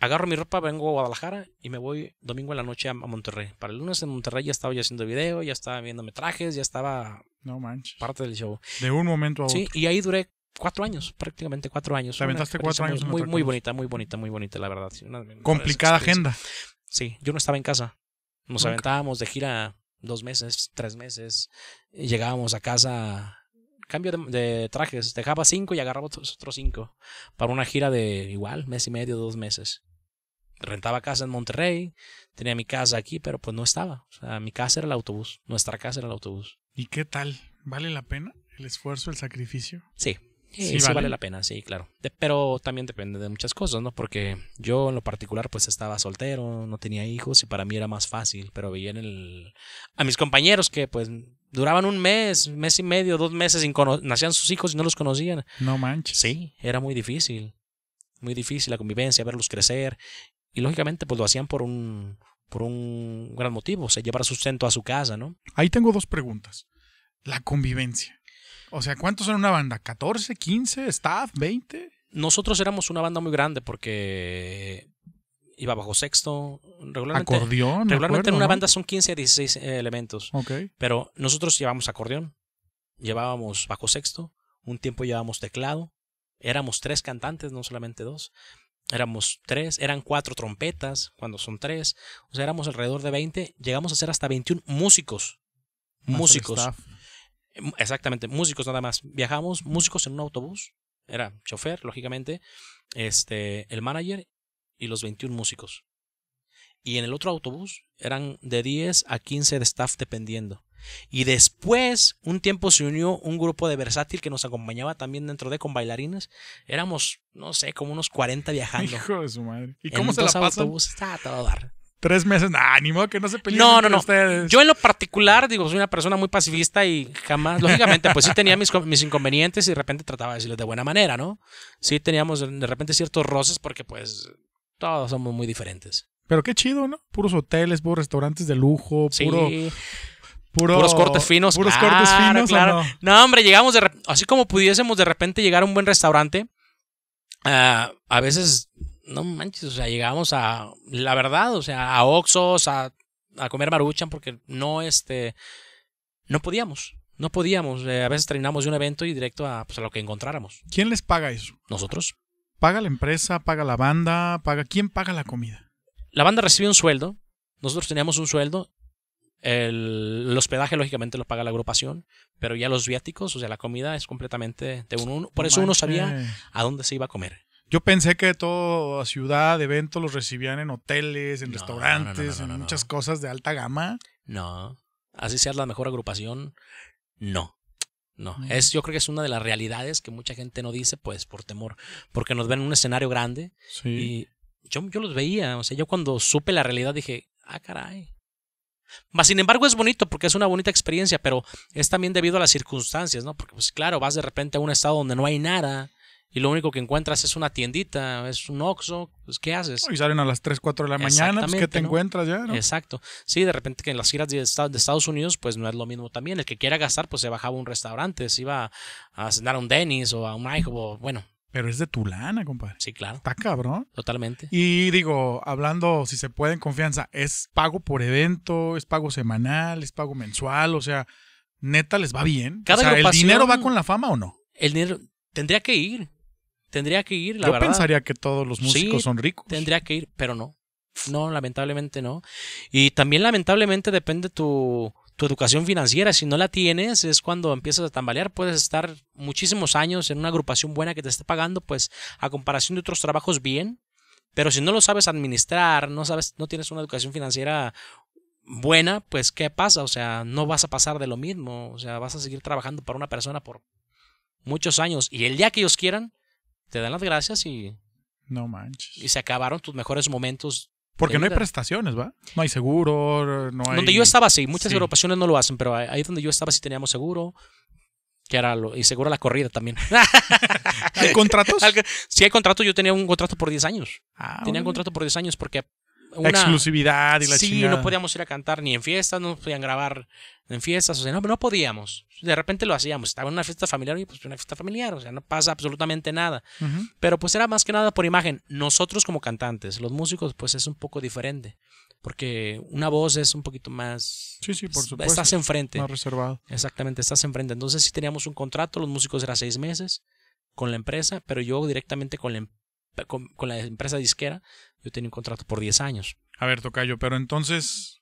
Agarro mi ropa, vengo a Guadalajara y me voy domingo en la noche a, Monterrey. Para el lunes en Monterrey ya estaba yo haciendo video, ya estaba viéndome trajes, ya estaba no manches. parte del show. De un momento a otro. Sí, y ahí duré cuatro años, prácticamente cuatro años. Te aventaste cuatro años. Muy, muy bonita, muy bonita, muy bonita, la verdad. Complicada agenda. Sí, yo no estaba en casa. Nos aventábamos de gira dos meses, tres meses. Y llegábamos a casa, cambio de, trajes. Dejaba cinco y agarraba otros, otros cinco. Para una gira de igual, mes y medio, dos meses. Rentaba casa en Monterrey, tenía mi casa aquí, pero pues no estaba. O sea, mi casa era el autobús, nuestra casa era el autobús. ¿Y qué tal? ¿Vale la pena el esfuerzo, el sacrificio? Sí, Sí, vale. la pena, sí, claro. pero también depende de muchas cosas, ¿no? Porque yo en lo particular pues estaba soltero, no tenía hijos y para mí era más fácil, pero veía en el... a mis compañeros que pues duraban un mes, mes y medio, dos meses, sin nacían sus hijos y no los conocían. No manches. Sí, era muy difícil, muy difícil la convivencia, verlos crecer y lógicamente pues lo hacían por un, por un gran motivo, o sea, llevar sustento a su casa, ¿no? Ahí tengo dos preguntas. La convivencia. O sea, ¿cuántos son una banda? ¿14, 15, staff, 20? Nosotros éramos una banda muy grande porque iba bajo sexto. Regularmente, acordeón. Regularmente en una banda son 15 a 16 eh, elementos. Ok. Pero nosotros llevábamos acordeón, llevábamos bajo sexto, un tiempo llevábamos teclado. Éramos tres cantantes, no solamente dos. Éramos tres, eran cuatro trompetas cuando son tres. O sea, éramos alrededor de 20. Llegamos a ser hasta 21 músicos. músicos. Exactamente, músicos nada más. Viajamos, músicos en un autobús. Era chofer, lógicamente. Este, el manager y los 21 músicos. y en el otro autobús eran de 10 a 15 de staff dependiendo. Y después, un tiempo se unió un grupo de versátil que nos acompañaba también dentro de con bailarines. Éramos, no sé, como unos 40 viajando. Hijo de su madre. ¿Y En cómo se la pasan? autobuses, está a todo dar. Tres meses. Nah, ni modo que no se peleen No, no, entre no. ustedes. Yo en lo particular, digo, soy una persona muy pacifista y jamás, lógicamente, pues sí tenía mis, mis inconvenientes y de repente trataba de decirles de buena manera, ¿no? Sí teníamos de repente ciertos roces porque pues todos somos muy diferentes. Pero qué chido, ¿no? Puros hoteles, puros restaurantes de lujo, Sí, puro, puro- puros cortes finos. Puros claro, cortes finos, ¿o claro. no? No, hombre, llegamos de así como pudiésemos de repente llegar a un buen restaurante. ah, a veces, no manches, o sea, llegábamos a, la verdad, o sea, a Oxos, a, a comer maruchan, porque no, este, no podíamos, no podíamos. Eh, a veces terminamos de un evento y directo a, pues, a lo que encontráramos. ¿Quién les paga eso? Nosotros. ¿Paga la empresa? ¿Paga la banda? ¿Paga quién paga la comida? La banda recibe un sueldo, nosotros teníamos un sueldo. El, el hospedaje, lógicamente, lo paga la agrupación, pero ya los viáticos, o sea, la comida es completamente de uno. Por eso uno sabía a dónde se iba a comer. Yo pensé que toda ciudad, eventos los recibían en hoteles, en No, restaurantes, no, no, en muchas cosas de alta gama. No. Así sea la mejor agrupación, no. No. Es, yo creo que es una de las realidades que mucha gente no dice, pues, por temor. Porque nos ven en un escenario grande Sí. y yo, yo los veía. O sea, yo cuando supe la realidad dije, ah, caray. Mas, sin embargo, es bonito porque es una bonita experiencia, pero es también debido a las circunstancias, ¿no? Porque, pues, claro, vas de repente a un estado donde no hay nada y lo único que encuentras es una tiendita, es un Oxxo, pues, ¿qué haces? Y salen a las 3, 4 de la mañana, pues ¿qué te encuentras ya? ¿no? Exacto. Sí, de repente que en las giras de Estados, Unidos, pues no es lo mismo también. El que quiera gastar, pues se bajaba a un restaurante, se iba a cenar a un Dennis o a un IHOP, o bueno, Pero es de tu lana, compadre. sí, claro, Está cabrón. totalmente. Y digo, hablando, si se puede, en confianza, ¿es pago por evento? ¿Es pago semanal? ¿Es pago mensual? O sea, neta, ¿les va bien? Cada o sea, ¿el dinero va con la fama o no? El dinero tendría que ir, tendría que ir, la Yo verdad. pensaría que todos los músicos Sí, son ricos. Tendría que ir, pero no. No, lamentablemente no. Y también lamentablemente depende tu, tu educación financiera. Si no la tienes, es cuando empiezas a tambalear. Puedes estar muchísimos años en una agrupación buena que te esté pagando, pues a comparación de otros trabajos bien. Pero si no lo sabes administrar, no sabes, no tienes una educación financiera buena, pues ¿qué pasa? O sea, no vas a pasar de lo mismo. O sea, vas a seguir trabajando para una persona por muchos años. Y el día que ellos quieran, te dan las gracias y, No manches. y se acabaron tus mejores momentos Porque no hay prestaciones, ¿va? No hay seguro, no hay... Donde yo estaba, sí, muchas Sí. agrupaciones no lo hacen, pero ahí donde yo estaba sí teníamos seguro, que era lo, y seguro la corrida también. ¿Hay contratos? Si hay contrato, yo tenía un contrato por 10 años. Ah, tenía un contrato por 10 años porque una, exclusividad y la sí, chingada. no podíamos ir a cantar ni en fiestas, no podían grabar en fiestas, o sea, no, no podíamos. De repente lo hacíamos, estaba en una fiesta familiar y pues una fiesta familiar, o sea, no pasa absolutamente nada. Pero pues era más que nada por imagen. Nosotros como cantantes, los músicos, pues es un poco diferente. Porque una voz es un poquito más... Sí, sí, por es- supuesto. Estás enfrente. Más reservado. Exactamente, estás enfrente. Entonces sí teníamos un contrato, los músicos eran seis meses con la empresa, pero yo directamente con la, em- con, con la empresa disquera, yo tenía un contrato por 10 años. A ver, Tocayo, pero entonces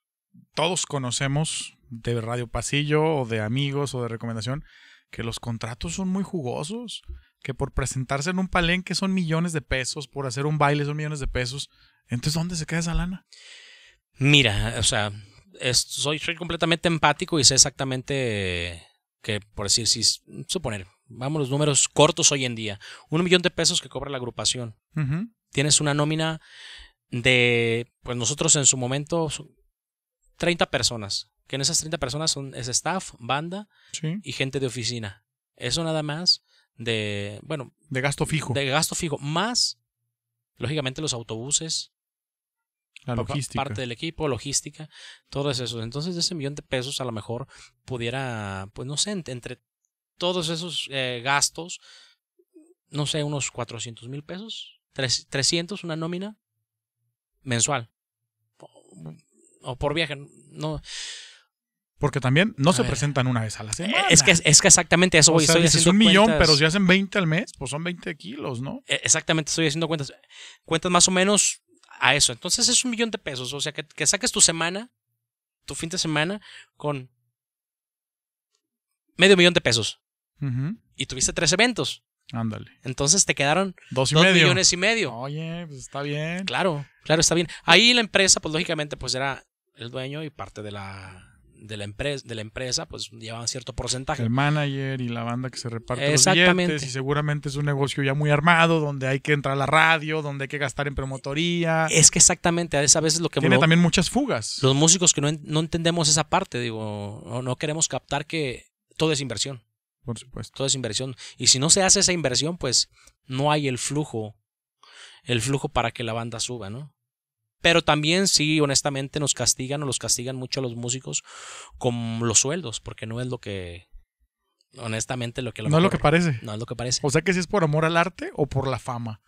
todos conocemos de Radio Pasillo o de amigos o de recomendación que los contratos son muy jugosos, que por presentarse en un palenque son millones de pesos, por hacer un baile son millones de pesos. Entonces, ¿dónde se queda esa lana? Mira, o sea, es- soy, soy completamente empático y sé exactamente que, por decir, si suponer, vamos los números cortos hoy en día, un millón de pesos que cobra la agrupación. Tienes una nómina de, pues nosotros en su momento, son 30 personas, que en esas 30 personas son, es staff, banda Sí. y gente de oficina. Eso nada más de, bueno, De gasto fijo. de gasto fijo, más, lógicamente, los autobuses, la logística. parte del equipo, logística, todo eso. Entonces, ese millón de pesos, a lo mejor pudiera, pues no sé, ent- entre todos esos eh, gastos, no sé, unos 400 mil pesos, tres- 300, una nómina mensual. O, o por viaje, no. Porque también no A se ver. presentan una vez a la semana. Es que, es que exactamente eso o voy. sea, estoy dices haciendo un millón, cuentas. pero si hacen 20 al mes, pues son 20 kilos, ¿no? Eh, Exactamente, estoy haciendo cuentas. Cuentas más o menos a eso. Entonces es un millón de pesos. O sea, que, que saques tu semana, tu fin de semana, con medio millón de pesos. Y tuviste tres eventos. Ándale. Entonces te quedaron Dos y dos medio. millones y medio. Oye, pues está bien. Claro, claro, está bien. Ahí la empresa, pues lógicamente, pues era el dueño y parte de la de la empresa, de la empresa, pues llevaban cierto porcentaje. El manager y la banda que se reparte los billetes y seguramente es un negocio ya muy armado donde hay que entrar a la radio, donde hay que gastar en promotoría. Es que exactamente, a esa veces lo que Tiene lo- también muchas fugas. los músicos que no entendemos esa parte, digo, no, no queremos captar que todo es inversión, Por supuesto. todo es inversión. Y si no se hace esa inversión, pues no hay el flujo, el flujo para que la banda suba, ¿no? Pero también sí, honestamente, nos castigan o los castigan mucho a los músicos con los sueldos, porque no es lo que, honestamente, lo que... lo No es lo que parece. No es lo que parece. O sea que si es por amor al arte o por la fama.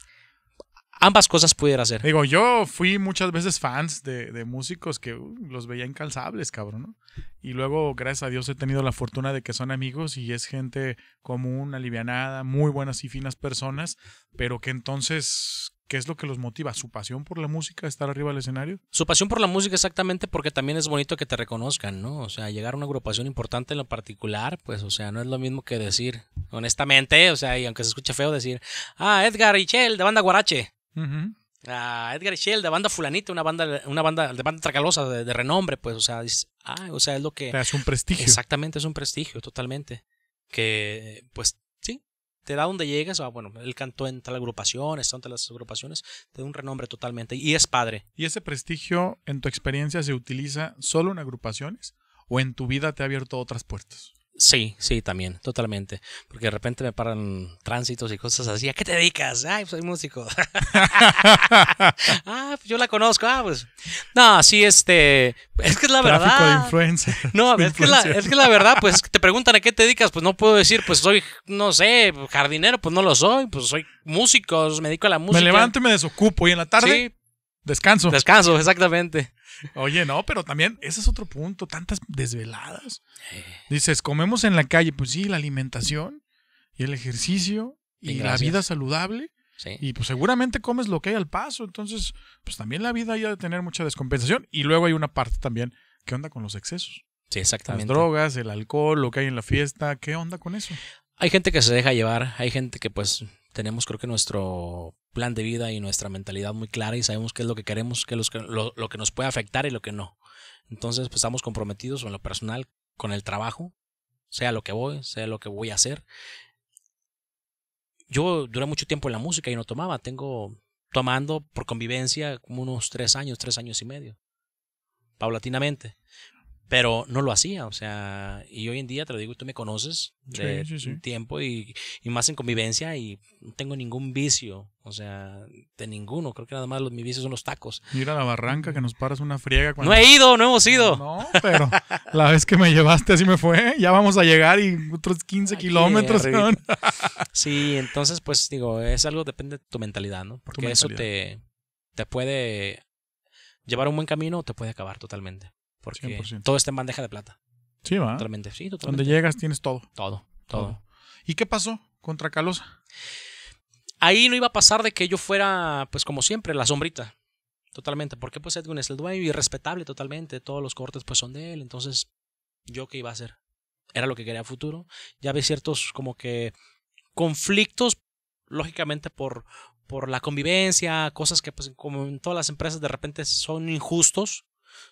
Ambas cosas pudiera ser. Digo, yo fui muchas veces fans de, de músicos que uh, los veía incalzables, cabrón, ¿no? Y luego, gracias a Dios, he tenido la fortuna de que son amigos y es gente común, alivianada, muy buenas y finas personas, pero que entonces, ¿qué es lo que los motiva? ¿Su pasión por la música, estar arriba del escenario? Su pasión por la música exactamente porque también es bonito que te reconozcan, ¿no? O sea, llegar a una agrupación importante en lo particular, pues, o sea, no es lo mismo que decir, honestamente, o sea, y aunque se escuche feo decir, ah, Edgar Michel de banda Guarache, Ah, Edgar Michel de banda Fulanita, una banda, una banda de banda Tracalosa de, de renombre, pues, o sea, ah, o sea, es lo que... Hace un prestigio. Exactamente, es un prestigio, totalmente. Que, pues, sí, te da donde llegas. ah, bueno, él cantó en tal agrupación, está entre las agrupaciones, te da un renombre totalmente. Y es padre. ¿Y ese prestigio, en tu experiencia, se utiliza solo en agrupaciones o en tu vida te ha abierto otras puertas? Sí, sí, también, totalmente. Porque de repente me paran tránsitos y cosas así. ¿A qué te dedicas? Ay, pues soy músico. ah, pues yo la conozco. Ah, pues. No, sí, este. Es que es la Tráfico de verdad. influencia. No, de es que, la, es que la verdad, pues te preguntan a qué te dedicas, pues no puedo decir, pues soy, no sé, jardinero, pues no lo soy, pues soy músico, me dedico a la música. Me levanto y me desocupo y en la tarde Sí, descanso. descanso, exactamente. Oye, no, pero también ese es otro punto, tantas desveladas. Dices, comemos en la calle, pues sí, la alimentación y el ejercicio y la vida saludable. Sí. Y pues seguramente comes lo que hay al paso. Entonces, pues también la vida hay de tener mucha descompensación. Y luego hay una parte también, ¿qué onda con los excesos? Sí, Las exactamente. drogas, el alcohol, lo que hay en la fiesta, ¿qué onda con eso? Hay gente que se deja llevar, hay gente que pues tenemos creo que nuestro plan de vida y nuestra mentalidad muy clara y sabemos qué es lo que queremos, qué es lo, lo que nos puede afectar y lo que no. Entonces pues estamos comprometidos en lo personal con el trabajo, sea lo que voy, sea lo que voy a hacer. Yo duré mucho tiempo en la música y no tomaba, tengo tomando por convivencia como unos tres años, tres años y medio, paulatinamente. Pero no lo hacía, o sea, y hoy en día te lo digo, tú me conoces de Sí, sí, sí. tiempo y, y más en convivencia y no tengo ningún vicio, o sea, de ninguno. Creo que nada más los, mis vicios son los tacos. Ir a la barranca, que nos paras una friega. Cuando... No he ido, no hemos ido. No, pero la vez que me llevaste así me fue. Ya vamos a llegar y otros 15 Aquí, kilómetros. Sí, entonces, pues digo, es algo, depende de tu mentalidad, ¿no? Porque eso te, te puede llevar a un buen camino o te puede acabar totalmente. Porque 100%. todo está en bandeja de plata. Sí, va. Totalmente, sí, Donde totalmente. llegas tienes todo. Todo, todo. ¿Y qué pasó contra Calosa? Ahí no iba a pasar de que yo fuera, pues como siempre, la sombrita. Totalmente. Porque pues Edwin es el dueño y respetable totalmente. Todos los cortes pues son de él. Entonces, ¿yo qué iba a hacer? Era lo que quería a futuro. Ya había ciertos como que conflictos, lógicamente por, por la convivencia, cosas que pues como en todas las empresas de repente son injustos.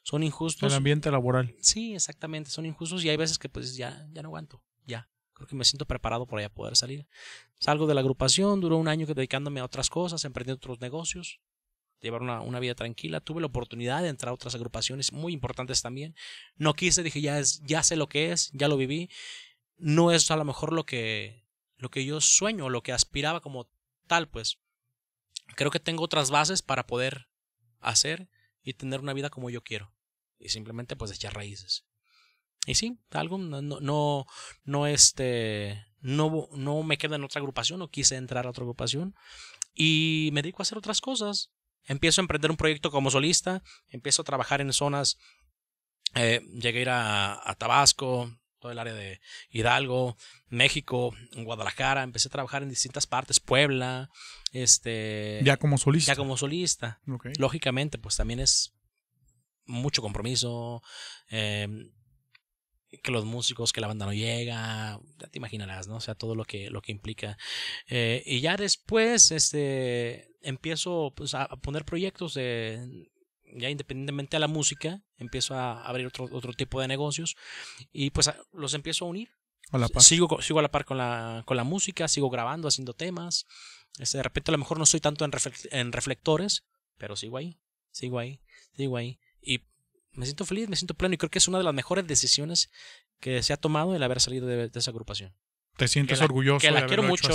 Son injustos. El ambiente laboral. Sí, exactamente, son injustos y hay veces que pues ya, ya no aguanto, ya. Creo que me siento preparado para ya poder salir. Salgo de la agrupación, duró un año que dedicándome a otras cosas, emprendiendo otros negocios, llevar una, una vida tranquila. Tuve la oportunidad de entrar a otras agrupaciones muy importantes también. No quise, dije, ya, es, ya sé lo que es, ya lo viví. No es a lo mejor lo que, lo que yo sueño, lo que aspiraba como tal, pues. Creo que tengo otras bases para poder hacer y tener una vida como yo quiero. Y simplemente pues echar raíces. Y sí, algo no, no, no, este, no, no me quedo en otra agrupación, no quise entrar a otra agrupación y me dedico a hacer otras cosas. Empiezo a emprender un proyecto como solista, empiezo a trabajar en zonas, eh, llegué a ir a Tabasco, todo el área de Hidalgo, México, Guadalajara, empecé a trabajar en distintas partes, Puebla, este, Ya como solista. ya como solista. Lógicamente, pues también es mucho compromiso. eh, que los músicos, que la banda no llega, ya te imaginarás, ¿no? O sea, todo lo que, lo que implica. Eh, y ya después, este, empiezo pues, a poner proyectos de, ya independientemente de la música, empiezo a abrir otro, otro tipo de negocios y pues los empiezo a unir. A la par. Sigo, sigo a la par con la, con la música, sigo grabando, haciendo temas. Este, de repente a lo mejor no estoy tanto en, reflect- en reflectores, pero sigo ahí, sigo ahí, sigo ahí. Y me siento feliz, me siento pleno y creo que es una de las mejores decisiones que se ha tomado el haber salido de, de esa agrupación. Te sientes que la- orgulloso que la de quiero mucho.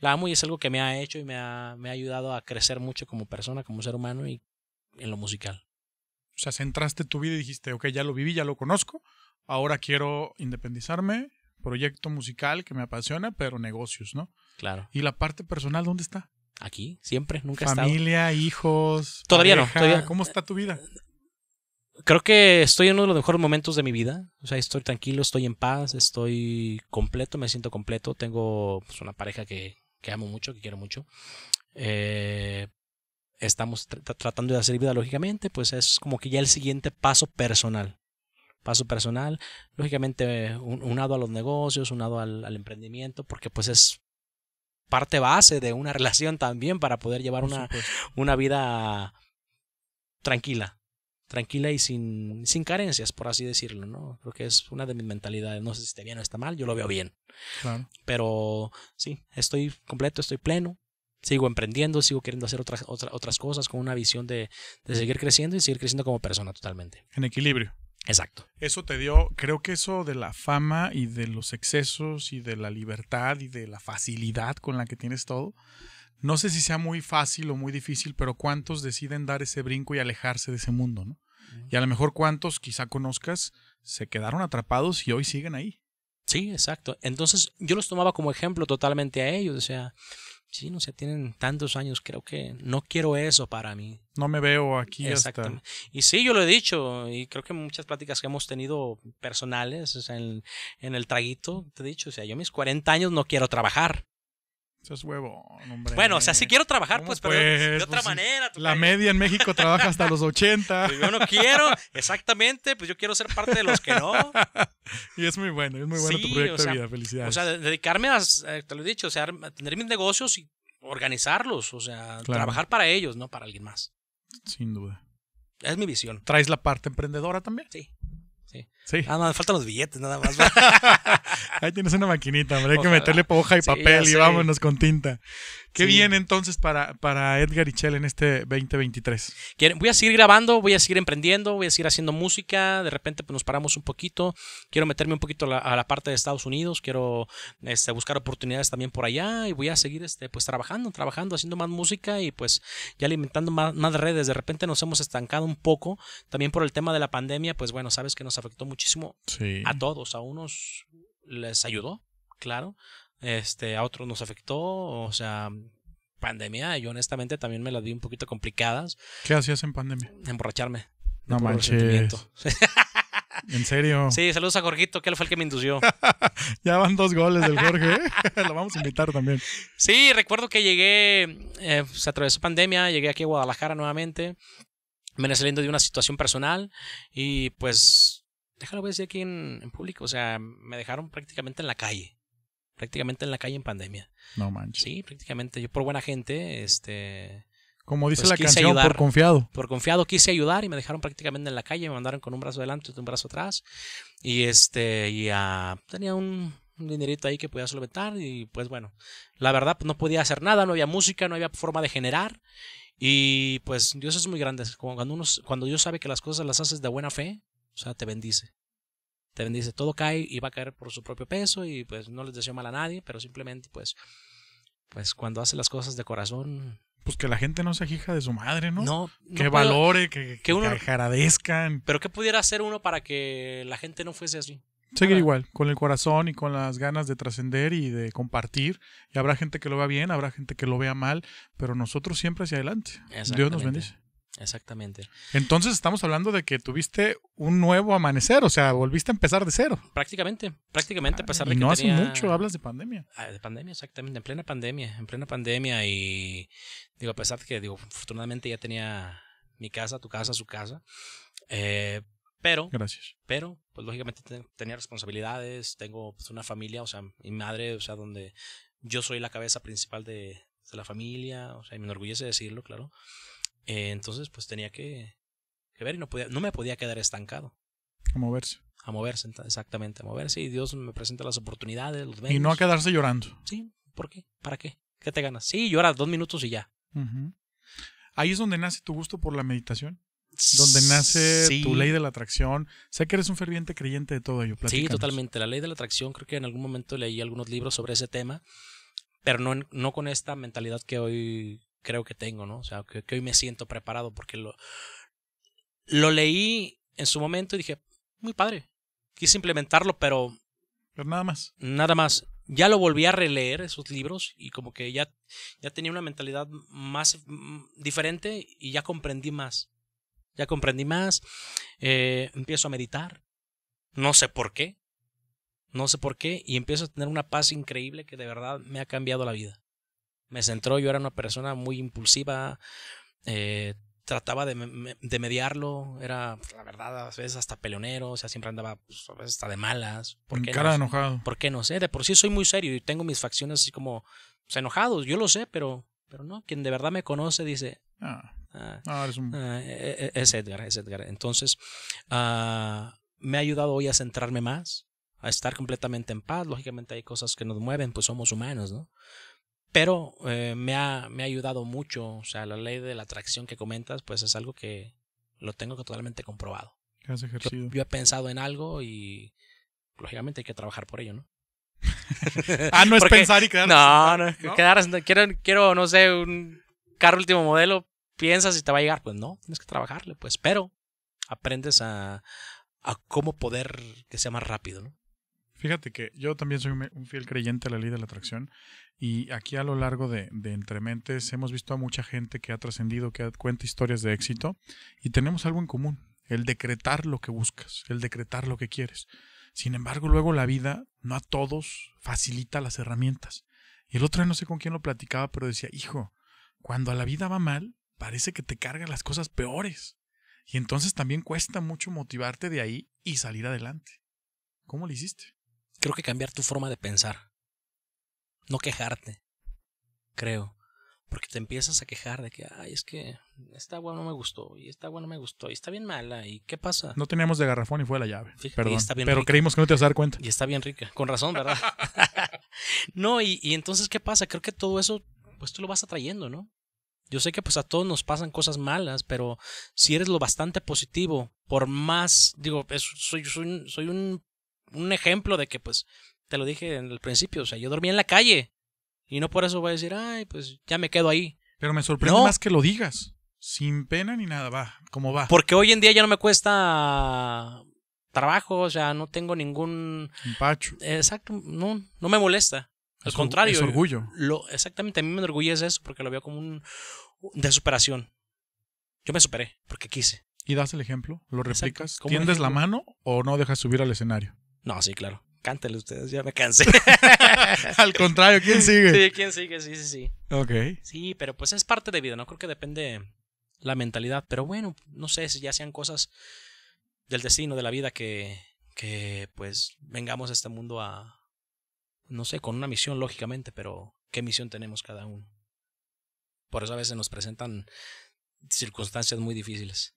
La amo y es algo que me ha hecho y me ha, me ha ayudado a crecer mucho como persona, como ser humano y en lo musical. O sea, centraste tu vida y dijiste, ok, ya lo viví, ya lo conozco, ahora quiero independizarme, proyecto musical que me apasiona, pero negocios, ¿no? Claro. ¿Y la parte personal dónde está? Aquí, siempre, nunca he estado. Familia, hijos. Todavía no, todavía- ¿Cómo está tu vida? Creo que estoy en uno de los mejores momentos de mi vida. O sea, estoy tranquilo, estoy en paz, estoy completo, me siento completo. Tengo pues, una pareja que, que amo mucho, que quiero mucho. Eh, estamos tr- tr- tratando de hacer vida, lógicamente, pues es como que ya el siguiente paso personal. Paso personal, lógicamente un- unado a los negocios, unado al, al emprendimiento, porque pues es parte base de una relación también para poder llevar una, una vida tranquila, tranquila y sin, sin carencias, por así decirlo, ¿no? Creo que es una de mis mentalidades. No sé si esté bien o está mal, yo lo veo bien. Claro. Pero sí, estoy completo, estoy pleno. Sigo emprendiendo, sigo queriendo hacer otras, otras, otras cosas con una visión de, de seguir creciendo y seguir creciendo como persona totalmente. En equilibrio. Exacto. Eso te dio, creo que eso de la fama y de los excesos y de la libertad y de la facilidad con la que tienes todo, no sé si sea muy fácil o muy difícil, pero cuántos deciden dar ese brinco y alejarse de ese mundo, ¿no? Y a lo mejor cuántos, quizá conozcas, se quedaron atrapados y hoy siguen ahí. Sí, exacto. Entonces yo los tomaba como ejemplo totalmente a ellos. O sea, sí, no sé, tienen tantos años, creo que no quiero eso para mí. No me veo aquí hasta... Exactamente. Y sí, yo lo he dicho, y creo que muchas pláticas que hemos tenido personales, o sea, en, en el traguito, te he dicho, o sea, yo mis 40 años no quiero trabajar. Seas huevo, hombre. Bueno, o sea, sí quiero trabajar, ¿Cómo pues, pero de- de pues? otra Pues manera. La media en México trabaja hasta los 80 Pues yo no quiero, exactamente, pues yo quiero ser parte de los que no. y es muy bueno, es muy bueno tu proyecto o sea, de vida, felicidades. O sea, de- dedicarme a, te lo he dicho, o sea, a tener mis negocios y organizarlos, o sea, Claro. trabajar para ellos, no para alguien más. Sin duda. Es mi visión. ¿Traes la parte emprendedora también? Sí. Sí. Sí. Nada más, me faltan los billetes, nada más. Ahí tienes una maquinita, hombre. Hay que Ojalá. meterle hoja y papel y vámonos con tinta. ¿Qué Sí. viene entonces para, para Edgar y Chell en este 2023? Quiero- Voy a seguir grabando, voy a seguir emprendiendo, voy a seguir haciendo música. De repente pues, nos paramos un poquito. Quiero meterme un poquito a la, a la parte de Estados Unidos. Quiero este, buscar oportunidades también por allá. Y voy a seguir este, pues, trabajando, trabajando, haciendo más música y pues ya alimentando más, más redes. De repente nos hemos estancado un poco. También por el tema de la pandemia, pues bueno, sabes que nos afectó muchísimo Sí. a todos. A unos les ayudó, claro. Este, a otros nos afectó. O sea, pandemia, yo honestamente también me las vi un poquito complicadas. ¿Qué hacías en pandemia? emborracharme. No manches. ¿En serio? Sí, saludos a Jorgito, que él fue el que me indució. Ya van dos goles del Jorge. ¿eh? Lo vamos a invitar también. Sí, recuerdo que llegué, eh, se atravesó pandemia, llegué aquí a Guadalajara nuevamente, venía saliendo de una situación personal y pues, déjalo decir aquí en, en público, o sea, me dejaron prácticamente en la calle, prácticamente en la calle en pandemia. No manches. Sí, prácticamente, yo por buena gente, este, Como dice Pues la canción, ayudar. por confiado. por confiado quise ayudar y me dejaron prácticamente en la calle, me mandaron con un brazo adelante y un brazo atrás y este y ah, tenía un, un dinerito ahí que podía solventar y pues bueno, la verdad pues, no podía hacer nada, no había música, no había forma de generar y pues Dios es muy grande, cuando uno cuando Dios sabe que las cosas las haces de buena fe, o sea, te bendice. Te bendice, todo cae y va a caer por su propio peso y pues no les deseo mal a nadie, pero simplemente pues pues cuando hace las cosas de corazón Pues que la gente no se ajija de su madre, ¿no? no, no que puedo- valore, que, que, que uno- que agradezcan. Pero ¿qué pudiera hacer uno para que la gente no fuese así? Seguir igual, con el corazón y con las ganas de trascender y de compartir. Y habrá gente que lo vea bien, habrá gente que lo vea mal, pero nosotros siempre hacia adelante. Dios nos bendice. Exactamente. Entonces estamos hablando de que tuviste un nuevo amanecer, o sea, volviste a empezar de cero. Prácticamente, prácticamente, a pesar de y que no hace tenía- mucho, hablas de pandemia. Ah, de pandemia, exactamente, en plena pandemia, en plena pandemia y digo, a pesar de que, digo, afortunadamente ya tenía mi casa, tu casa, su casa, eh, Pero, Gracias. pero, pues lógicamente te- tenía responsabilidades, tengo pues, una familia, o sea, mi madre, o sea, donde yo soy la cabeza principal de, de la familia, o sea, y me enorgullece decirlo, claro. Eh, entonces, pues tenía que, que ver y no, podía, no me podía quedar estancado. A moverse. A moverse, exactamente, a moverse. Y Dios me presenta las oportunidades, los Y medios. no a quedarse llorando. Sí, ¿por qué? ¿Para qué? ¿Qué te ganas? Sí, lloras dos minutos y ya. Ahí es donde nace tu gusto por la meditación. Donde nace Sí. tu ley de la atracción. Sé que eres un ferviente creyente de todo ello. Sí, Platícanos. totalmente. La ley de la atracción, creo que en algún momento leí algunos libros sobre ese tema, pero no, no con esta mentalidad que hoy creo que tengo, ¿no? O sea, que, que hoy me siento preparado porque lo, lo leí en su momento y dije, muy padre. Quise implementarlo, pero Pero nada más. nada más. Ya lo volví a releer esos libros y como que ya, ya tenía una mentalidad más mm, diferente y ya comprendí más. Ya comprendí más. eh, empiezo a meditar. No sé por qué. No sé por qué. Y empiezo a tener una paz increíble que de verdad me ha cambiado la vida. Me centró. Yo era una persona muy impulsiva. eh, trataba de, me- de mediarlo. Era, la verdad, a veces hasta peleonero. O sea, siempre andaba pues, a veces hasta de malas. ¿Por qué cara no? enojado. ¿Por qué no sé? De por sí soy muy serio y tengo mis facciones así como pues, enojados. Yo lo sé, pero, pero no. Quien de verdad me conoce dice, Ah, ah, no, eres un... ah, e- e- es Edgar, es Edgar. Entonces, ah, me ha ayudado hoy a centrarme más, a estar completamente en paz. Lógicamente hay cosas que nos mueven, pues somos humanos, ¿no? Pero eh, me, ha, me ha ayudado mucho. O sea, la ley de la atracción que comentas, pues es algo que lo tengo totalmente comprobado. has Yo, ejercido. yo he pensado en algo y lógicamente hay que trabajar por ello, ¿no? Ah, no es Porque- pensar y quedar. No, no, ¿no? quedar quiero, quiero, no sé, un carro último modelo, piensas si te va a llegar, pues no, tienes que trabajarle, pues, pero aprendes a, a cómo poder que sea más rápido, ¿no? Fíjate que yo también soy un fiel creyente a la ley de la atracción y aquí a lo largo de, de Entrementes hemos visto a mucha gente que ha trascendido, que cuenta historias de éxito y tenemos algo en común, el decretar lo que buscas, el decretar lo que quieres. Sin embargo, luego la vida no a todos facilita las herramientas. Y el otro no sé con quién lo platicaba, pero decía, hijo, cuando a la vida va mal, parece que te cargan las cosas peores. Y entonces también cuesta mucho motivarte de ahí y salir adelante. ¿Cómo lo hiciste? Creo que cambiar tu forma de pensar, no quejarte, creo. Porque te empiezas a quejar de que, ay, es que esta agua no me gustó, y esta agua no me gustó, y está bien mala, y qué pasa. No teníamos de garrafón y fue la llave. Fíjate, Perdón. está bien pero rica. creímos que no te ibas a dar cuenta. Y está bien rica, con razón, ¿verdad? no, y, y entonces, ¿qué pasa? Creo que todo eso, pues tú lo vas atrayendo, ¿no? Yo sé que pues a todos nos pasan cosas malas, pero si eres lo bastante positivo, por más, digo, es- soy, soy, soy un, un ejemplo de que pues, te lo dije en el principio, o sea, yo dormía en la calle y no por eso voy a decir, ay, pues ya me quedo ahí. Pero me sorprende No. más que lo digas. Sin pena ni nada, va. Como va. Porque hoy en día ya no me cuesta trabajo, o sea, no tengo ningún... Empacho. Exacto, no, no me molesta. Al Es contrario. Es orgullo. Lo, exactamente, a mí me enorgullece eso porque lo veo como un de superación. Yo me superé porque quise. ¿Y das el ejemplo? ¿Lo replicas? ¿Tiendes la mano o no dejas subir al escenario? No, sí, claro. Cántele ustedes, ya me cansé. al contrario, ¿quién sigue? sí, ¿quién sigue? Sí, sí, sí. Ok. Sí, pero pues es parte de vida, ¿no? Creo que depende la mentalidad. Pero bueno, no sé si ya sean cosas del destino, de la vida, que, que pues vengamos a este mundo a, no sé, con una misión, lógicamente, pero ¿qué misión tenemos cada uno? Por eso a veces nos presentan circunstancias muy difíciles.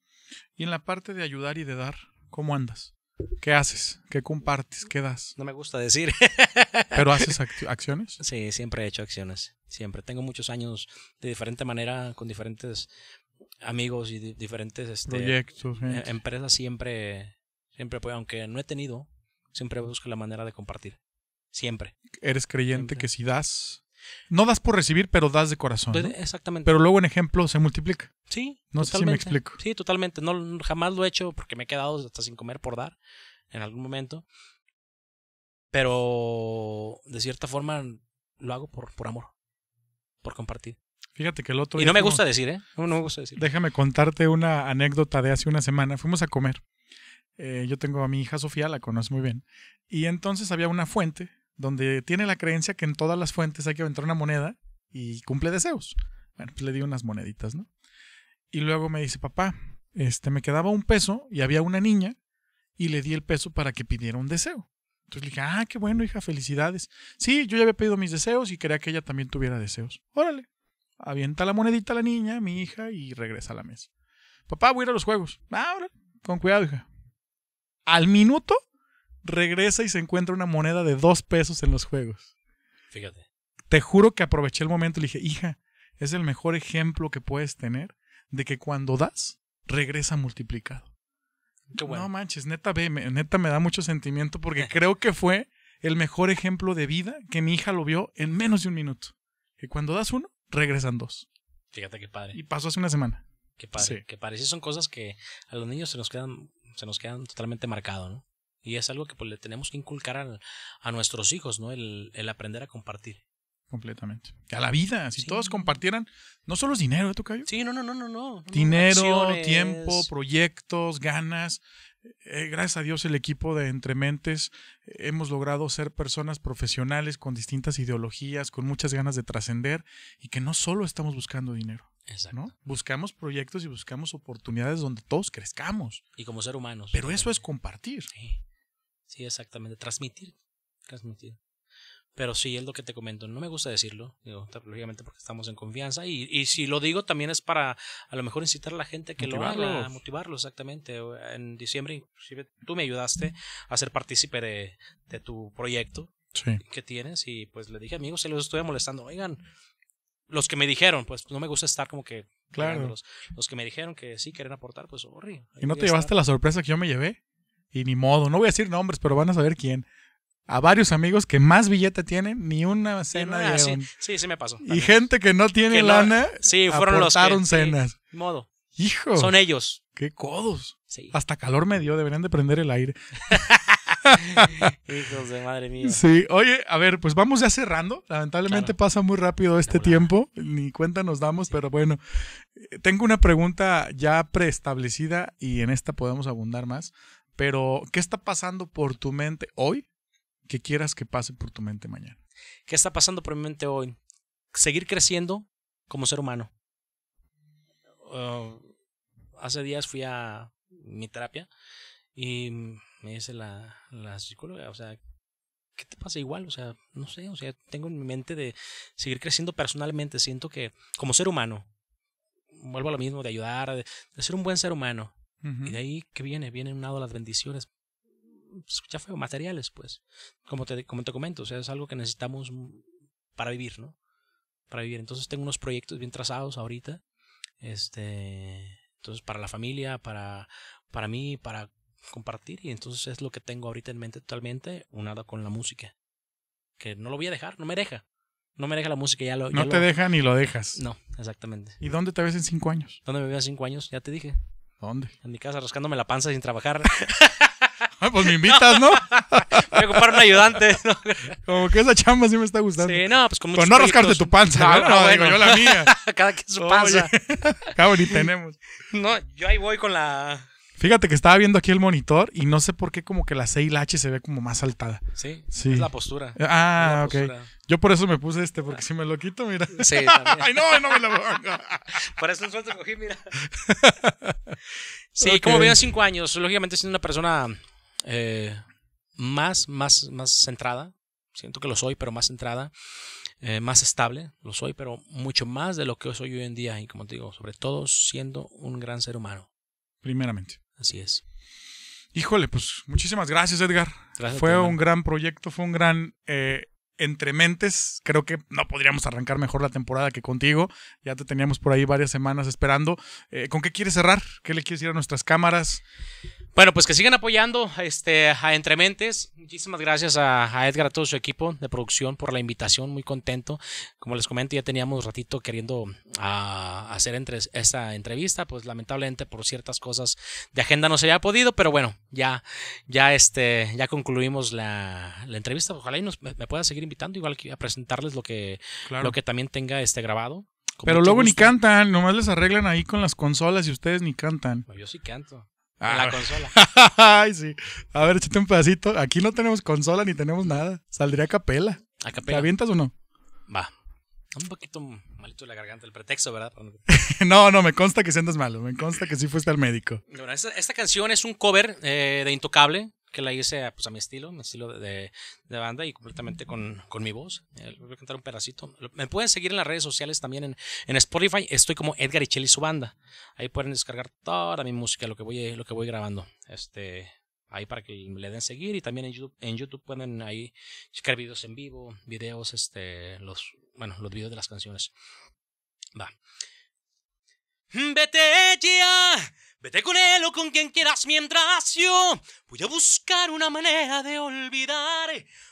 Y en la parte de ayudar y de dar, ¿cómo andas? ¿Qué haces? ¿Qué compartes? ¿Qué das? No me gusta decir. ¿Pero haces ac- acciones? Sí, siempre he hecho acciones. Siempre. Tengo muchos años de diferente manera, con diferentes amigos y di- diferentes este, Proyectos. eh, gente. empresas. Siempre, siempre, pues, aunque no he tenido, siempre busco la manera de compartir. Siempre. Eres creyente siempre. que si das, no das por recibir, pero das de corazón. ¿no? Exactamente. Pero luego en ejemplo se multiplica. sí, No sé si me explico. Sí, totalmente. No, jamás lo he hecho porque me he quedado hasta sin comer por dar en algún momento. Pero de cierta forma lo hago por, por amor, por compartir. Fíjate que el otro Y no me gusta decir, ¿eh? No, no me gusta decir. Déjame contarte una anécdota de hace una semana. Fuimos a comer. Eh, yo tengo a mi hija Sofía, la conoces muy bien. Y entonces había una fuente donde tiene la creencia que en todas las fuentes hay que aventar una moneda y cumple deseos. Bueno, pues le di unas moneditas, ¿no? Y luego me dice, papá, este, me quedaba un peso y había una niña y le di el peso para que pidiera un deseo. Entonces le dije, ah, qué bueno, hija, felicidades. Sí, yo ya había pedido mis deseos y quería que ella también tuviera deseos. Órale. Avienta la monedita a la niña, mi hija, y regresa a la mesa. Papá, voy a ir a los juegos. Ah, órale. Con cuidado, hija. Al minuto, regresa y se encuentra una moneda de dos pesos en los juegos. Fíjate. Te juro que aproveché el momento y le dije, hija, es el mejor ejemplo que puedes tener de que cuando das, regresa multiplicado. Qué bueno. No manches, neta, ve, me- neta me da mucho sentimiento porque creo que fue el mejor ejemplo de vida que mi hija lo vio en menos de un minuto. Que cuando das uno, regresan dos. Fíjate qué padre. Y pasó hace una semana. Qué padre. Sí. Qué padre. Sí, son cosas que a los niños se nos quedan, se nos quedan totalmente marcado, ¿no? Y es algo que pues, le tenemos que inculcar al- a nuestros hijos, ¿no? El, el aprender a compartir. Completamente. A la vida, si Sí. todos compartieran, no solo es dinero, ¿eh, Tocayo? Sí, no, no, no, no, no. Dinero, Acciones. tiempo, proyectos, ganas. Eh, gracias a Dios el equipo de Entrementes eh, hemos logrado ser personas profesionales con distintas ideologías, con muchas ganas de trascender y que no solo estamos buscando dinero, Exacto. ¿no? Buscamos proyectos y buscamos oportunidades donde todos crezcamos. Y como ser humanos. Pero eso es compartir. Sí. Sí, exactamente. Transmitir. Transmitir. Pero sí, es lo que te comento. No me gusta decirlo, digo, lógicamente porque estamos en confianza. Y, y si lo digo también es para a lo mejor incitar a la gente que lo haga, motivarlo exactamente. En diciembre, inclusive, tú me ayudaste a ser partícipe de, de tu proyecto Sí. que tienes. Y pues le dije, amigos, se los estoy molestando. Oigan, los que me dijeron, pues no me gusta estar como que. Claro. pegándolos. Los que me dijeron que sí quieren aportar, pues sorry. ¿Y no te llevaste la sorpresa que yo me llevé? Y ni modo, no voy a decir nombres, pero van a saber quién. A varios amigos que más billete tienen, ni una cena sí, dieron. sí, sí me pasó. Y también. gente que no tiene Que no- lana, Sí, fueron los que. sí, cenas. modo. Hijo, Son ellos. qué codos. Sí. Hasta calor me dio, deberían de prender el aire. Hijos de madre mía. Sí, oye, a ver, pues vamos ya cerrando. Lamentablemente Claro. pasa muy rápido este volada. tiempo, ni cuenta nos damos, pero bueno, Eh, tengo una pregunta ya preestablecida y en esta podemos abundar más. Pero, ¿qué está pasando por tu mente hoy que quieras que pase por tu mente mañana? ¿Qué está pasando por mi mente hoy? Seguir creciendo como ser humano. Uh, hace días fui a mi terapia y me dice la, la psicóloga, o sea, ¿qué te pasa igual? O sea, no sé, o sea, tengo en mi mente de seguir creciendo personalmente. Siento que como ser humano, vuelvo a lo mismo, de ayudar, de, de ser un buen ser humano. Ujú. Y de ahí que viene, vienen un lado las bendiciones. Pues, ya fue materiales, pues. Como te, como te comento, o sea, es algo que necesitamos para vivir, ¿no? Para vivir. Entonces tengo unos proyectos bien trazados ahorita. Este. Entonces, para la familia, para, para mí, para compartir. Y entonces es lo que tengo ahorita en mente totalmente, unado con la música. Que no lo voy a dejar, no me deja. No me deja la música, ya lo. ya No te lo- deja ni lo dejas. No, exactamente. ¿Y dónde te ves en cinco años? ¿Dónde me veo a cinco años? Ya te dije. ¿Dónde? En mi casa rascándome la panza sin trabajar. Ah, pues me invitas, ¿no? Voy a ocupar un ayudante. ¿no? Como que esa chamba sí me está gustando. Sí, no, pues con no rascarte proyectos. tu panza, No, ¿no? no, No, digo bueno. yo la mía. Cada quien su panza. Cabo ni tenemos. No, yo ahí voy con la. Fíjate que estaba viendo aquí el monitor y no sé por qué como que la C y la H se ve como más saltada. Sí, Sí. es la postura. Ah, la ok. Yo por eso me puse este, porque si me lo quito, mira. Sí, también. Ay, no, no me lo pongo. Por eso el suelto cogí, mira. Sí, como veo cinco años, lógicamente siendo una persona eh, más, más, más centrada. Siento que lo soy, pero más centrada. eh, más estable, lo soy, pero mucho más de lo que soy hoy en día. Y como te digo, sobre todo siendo un gran ser humano. Primeramente. Así es. Híjole, pues muchísimas gracias, Edgar. Gracias fue un gran proyecto, fue un gran eh, entre mentes. Creo que no podríamos arrancar mejor la temporada que contigo. Ya te teníamos por ahí varias semanas esperando. Eh, ¿Con qué quieres cerrar? ¿Qué le quieres decir a nuestras cámaras? Bueno, pues que sigan apoyando este, a Entrementes. Muchísimas gracias a, a Edgar, a todo su equipo de producción por la invitación. Muy contento. Como les comento, ya teníamos ratito queriendo ah, hacer entre, esta entrevista. Pues lamentablemente por ciertas cosas de agenda no se había podido. Pero bueno, ya, ya, este, ya concluimos la, la entrevista. Ojalá y nos, me, me pueda seguir invitando. Igual que a presentarles lo que, lo que también tenga este grabado. Pero luego ni cantan, nomás les arreglan ahí con las consolas y ustedes ni cantan. Yo sí canto. Ah. En la consola. Ay, sí. A ver, échate un pedacito. Aquí no tenemos consola ni tenemos nada. Saldría a capela. A ¿Te capela. avientas o no? Va. Un poquito Malito de la garganta, el pretexto, ¿verdad? no, no, me consta que sientas malo. Me consta que sí fuiste al médico. Bueno, esta, esta canción es un cover eh, de Intocable que la hice pues, a mi estilo, mi estilo de, de banda y completamente con, con mi voz. Eh, voy a cantar un pedacito. Me pueden seguir en las redes sociales también en, en Spotify. Estoy como Edgar y su banda. Ahí pueden descargar toda mi música, lo que voy, lo que voy grabando. Este, ahí para que le den seguir y también en YouTube, en YouTube pueden ahí checar videos en vivo, videos, este, los, bueno, los videos de las canciones. Va. Vete ya, vete con él o con quien quieras mientras yo voy a buscar una manera de olvidar.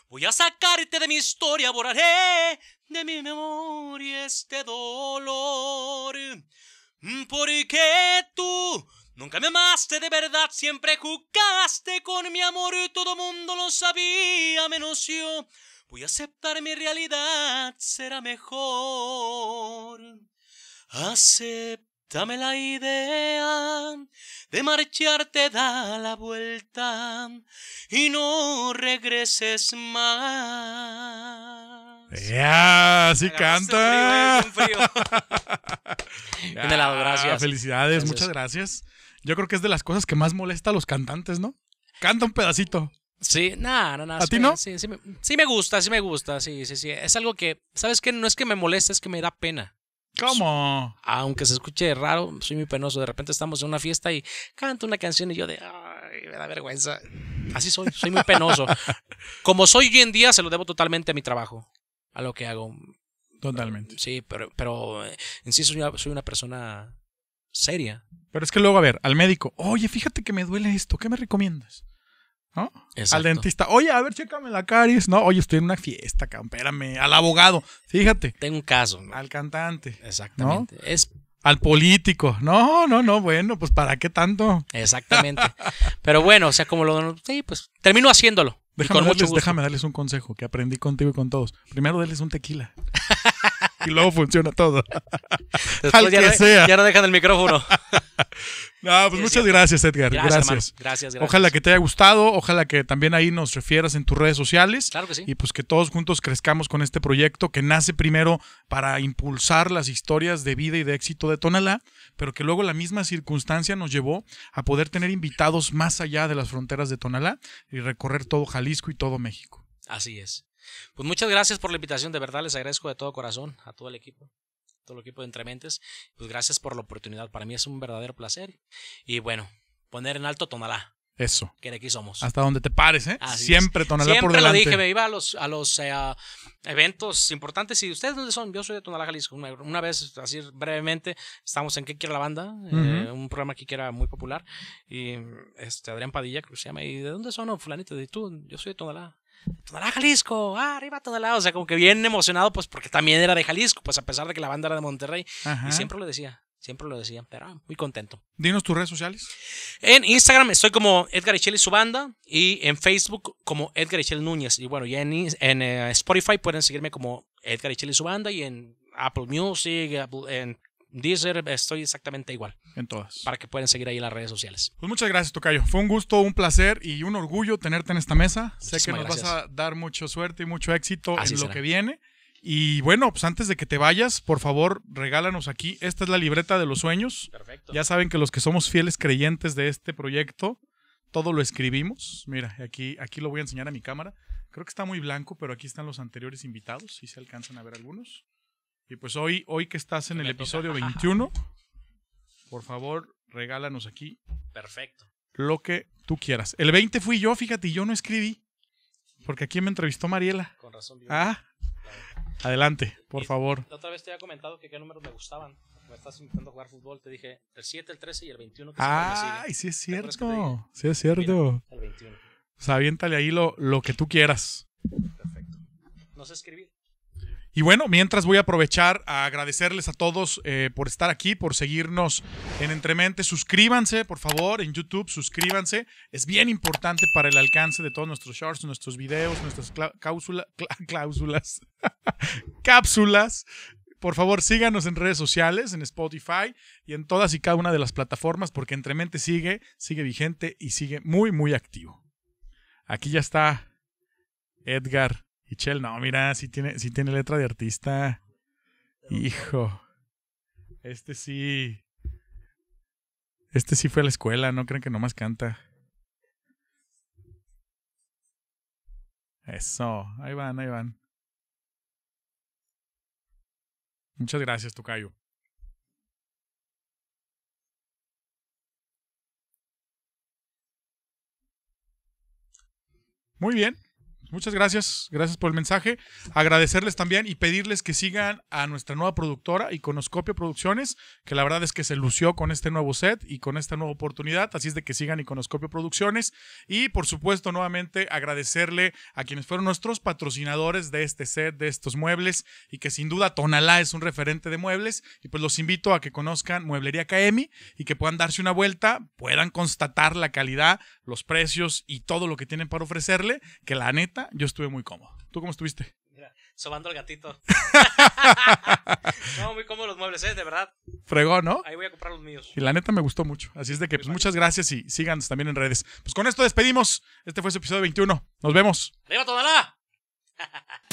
Voy a sacarte de mi historia, borraré de mi memoria este dolor. Porque tú nunca me amaste de verdad, siempre jugaste con mi amor todo mundo lo sabía menos yo. Voy a aceptar mi realidad, será mejor. Aceptame la idea de marcharte, da la vuelta y no regreses más. Ya, sí canta. frío, eh, bien frío. Bien helado, Ah, gracias. Felicidades, Gracias. muchas gracias. Yo creo que es de las cosas que más molesta a los cantantes, ¿no? Canta un pedacito. Sí, no, no, no. ¿A sí ti no? Sí, sí me, sí me gusta, sí me gusta, sí, sí, sí. Es algo que, ¿sabes qué? No es que me moleste, es que me da pena. ¿Cómo? Aunque se escuche raro, soy muy penoso. De repente estamos en una fiesta y canto una canción y yo de, ay, me da vergüenza. Así soy, soy muy penoso. Como soy hoy en día, se lo debo totalmente a mi trabajo, a lo que hago. Totalmente. Sí, pero, pero eh, en sí soy una, soy una persona seria. Pero es que luego, a ver, al médico, oye, fíjate que me duele esto, ¿qué me recomiendas? ¿No? Al Exacto. dentista, oye, a ver, chécame la caries. No, oye, estoy en una fiesta, cabrón, espérame. Al abogado, fíjate. Tengo un caso. ¿no? Al cantante, Exactamente. Es al político. No, no, no, bueno, pues ¿para qué tanto? Exactamente. Pero bueno, o sea, como lo. Sí, pues termino haciéndolo. Déjame con mucho darles, gusto. déjame darles un consejo que aprendí contigo y con todos. Primero denles un tequila. y luego funciona todo. Después al ya, que no, sea. ya no dejan el micrófono. No, pues Sí, muchas gracias, Edgar. Gracias. Gracias, gracias. Ojalá que te haya gustado, ojalá que también ahí nos refieras en tus redes sociales. Claro que sí. Y pues que todos juntos crezcamos con este proyecto que nace primero para impulsar las historias de vida y de éxito de Tonalá, pero que luego la misma circunstancia nos llevó a poder tener invitados más allá de las fronteras de Tonalá y recorrer todo Jalisco y todo México. Así es. Pues muchas gracias por la invitación. De verdad les agradezco de todo corazón a todo el equipo. Todo el equipo de Entrementes. Pues gracias por la oportunidad. Para mí es un verdadero placer. Y bueno, poner en alto Tonalá, Eso. que de aquí somos. Hasta donde te pares, ¿eh? Así Siempre Tonalá Siempre por delante. lo dije, me iba a los, a los eh, a eventos importantes. ¿Y ustedes dónde son? Yo soy de Tonalá, Jalisco. Una, una vez, así brevemente, estábamos en ¿Qué quiere la banda? Eh, un programa aquí que era muy popular. Y este Adrián Padilla, creo que se llama. ¿Y de dónde son? No, fulanito, ¿y tú? Yo soy de Tonalá. Tonalá, Jalisco, ah, arriba Tonalá. O sea, como que bien emocionado, pues porque también era de Jalisco, pues a pesar de que la banda era de Monterrey. Ajá. Y siempre lo decía, siempre lo decía, pero ah, muy contento. Dinos tus redes sociales. En Instagram estoy como Edgar Echel y su banda y en Facebook como Edgar Echel Núñez. Y bueno, ya en, en eh, Spotify pueden seguirme como Edgar Echel y su banda y en Apple Music, Apple- en Deezer estoy exactamente igual En todas. para que puedan seguir ahí en las redes sociales. Pues muchas gracias, Tocayo. Fue un gusto, un placer y un orgullo tenerte en esta mesa. sé que Muchísimas nos vas a dar mucha suerte y mucho éxito Así en lo que viene. Y bueno, pues antes de que te vayas, por favor, regálanos aquí. Esta es la libreta de los sueños. Perfecto. Ya saben que los que somos fieles creyentes de este proyecto, todo lo escribimos. Mira, aquí, aquí lo voy a enseñar a mi cámara. Creo que está muy blanco, pero aquí están los anteriores invitados, si se alcanzan a ver algunos. Y pues hoy, hoy que estás en el episodio 21, por favor, regálanos aquí Perfecto. lo que tú quieras. El 20 fui yo, fíjate, y yo no escribí. Porque aquí me entrevistó Mariela. Con razón. Ah, adelante, por Y- favor. La otra vez te había comentado que qué números me gustaban. Me estás invitando a jugar fútbol. Te dije el 7, el 13 y el 21 que sigue. Ay, sí es ¿Te acuerdas que te cierto. Sí es cierto. El 21. O sea, aviéntale ahí lo, lo que tú quieras. Perfecto. No sé escribir. Y bueno, mientras voy a aprovechar a agradecerles a todos eh, por estar aquí, por seguirnos en Entremente. Suscríbanse, por favor, en YouTube, suscríbanse. Es bien importante para el alcance de todos nuestros shorts, nuestros videos, nuestras cláusulas, cápsulas. Por favor, síganos en redes sociales, en Spotify y en todas y cada una de las plataformas, porque Entremente sigue, sigue vigente y sigue muy, muy activo. Aquí ya está Edgar y Chel. No, mira, sí tiene, sí tiene letra de artista. Hijo. Este sí. Este sí fue a la escuela, no creen que nomás canta. Eso, ahí van, ahí van. Muchas gracias, Tocayo. Muy bien. Muchas gracias, gracias por el mensaje. Agradecerles también y pedirles que sigan a nuestra nueva productora, Iconoscopio Producciones, que la verdad es que se lució con este nuevo set y con esta nueva oportunidad. Así es de que sigan Iconoscopio Producciones. Y por supuesto, nuevamente agradecerle a quienes fueron nuestros patrocinadores de este set, de estos muebles, y que sin duda Tonalá es un referente de muebles. Y pues los invito a que conozcan Mueblería Kaemi y que puedan darse una vuelta, puedan constatar la calidad, los precios y todo lo que tienen para ofrecerle, que la neta yo estuve muy cómodo. ¿Tú cómo estuviste? Mira, sobando el gatito. no, muy cómodos los muebles, ¿eh? De verdad. Fregó, ¿no? Ahí voy a comprar los míos. Y la neta me gustó mucho. Así es de que, pues muchas gracias y síganos también en redes. Pues con esto despedimos. Este fue su episodio 21. Nos vemos. ¡Arriba, Tonalá!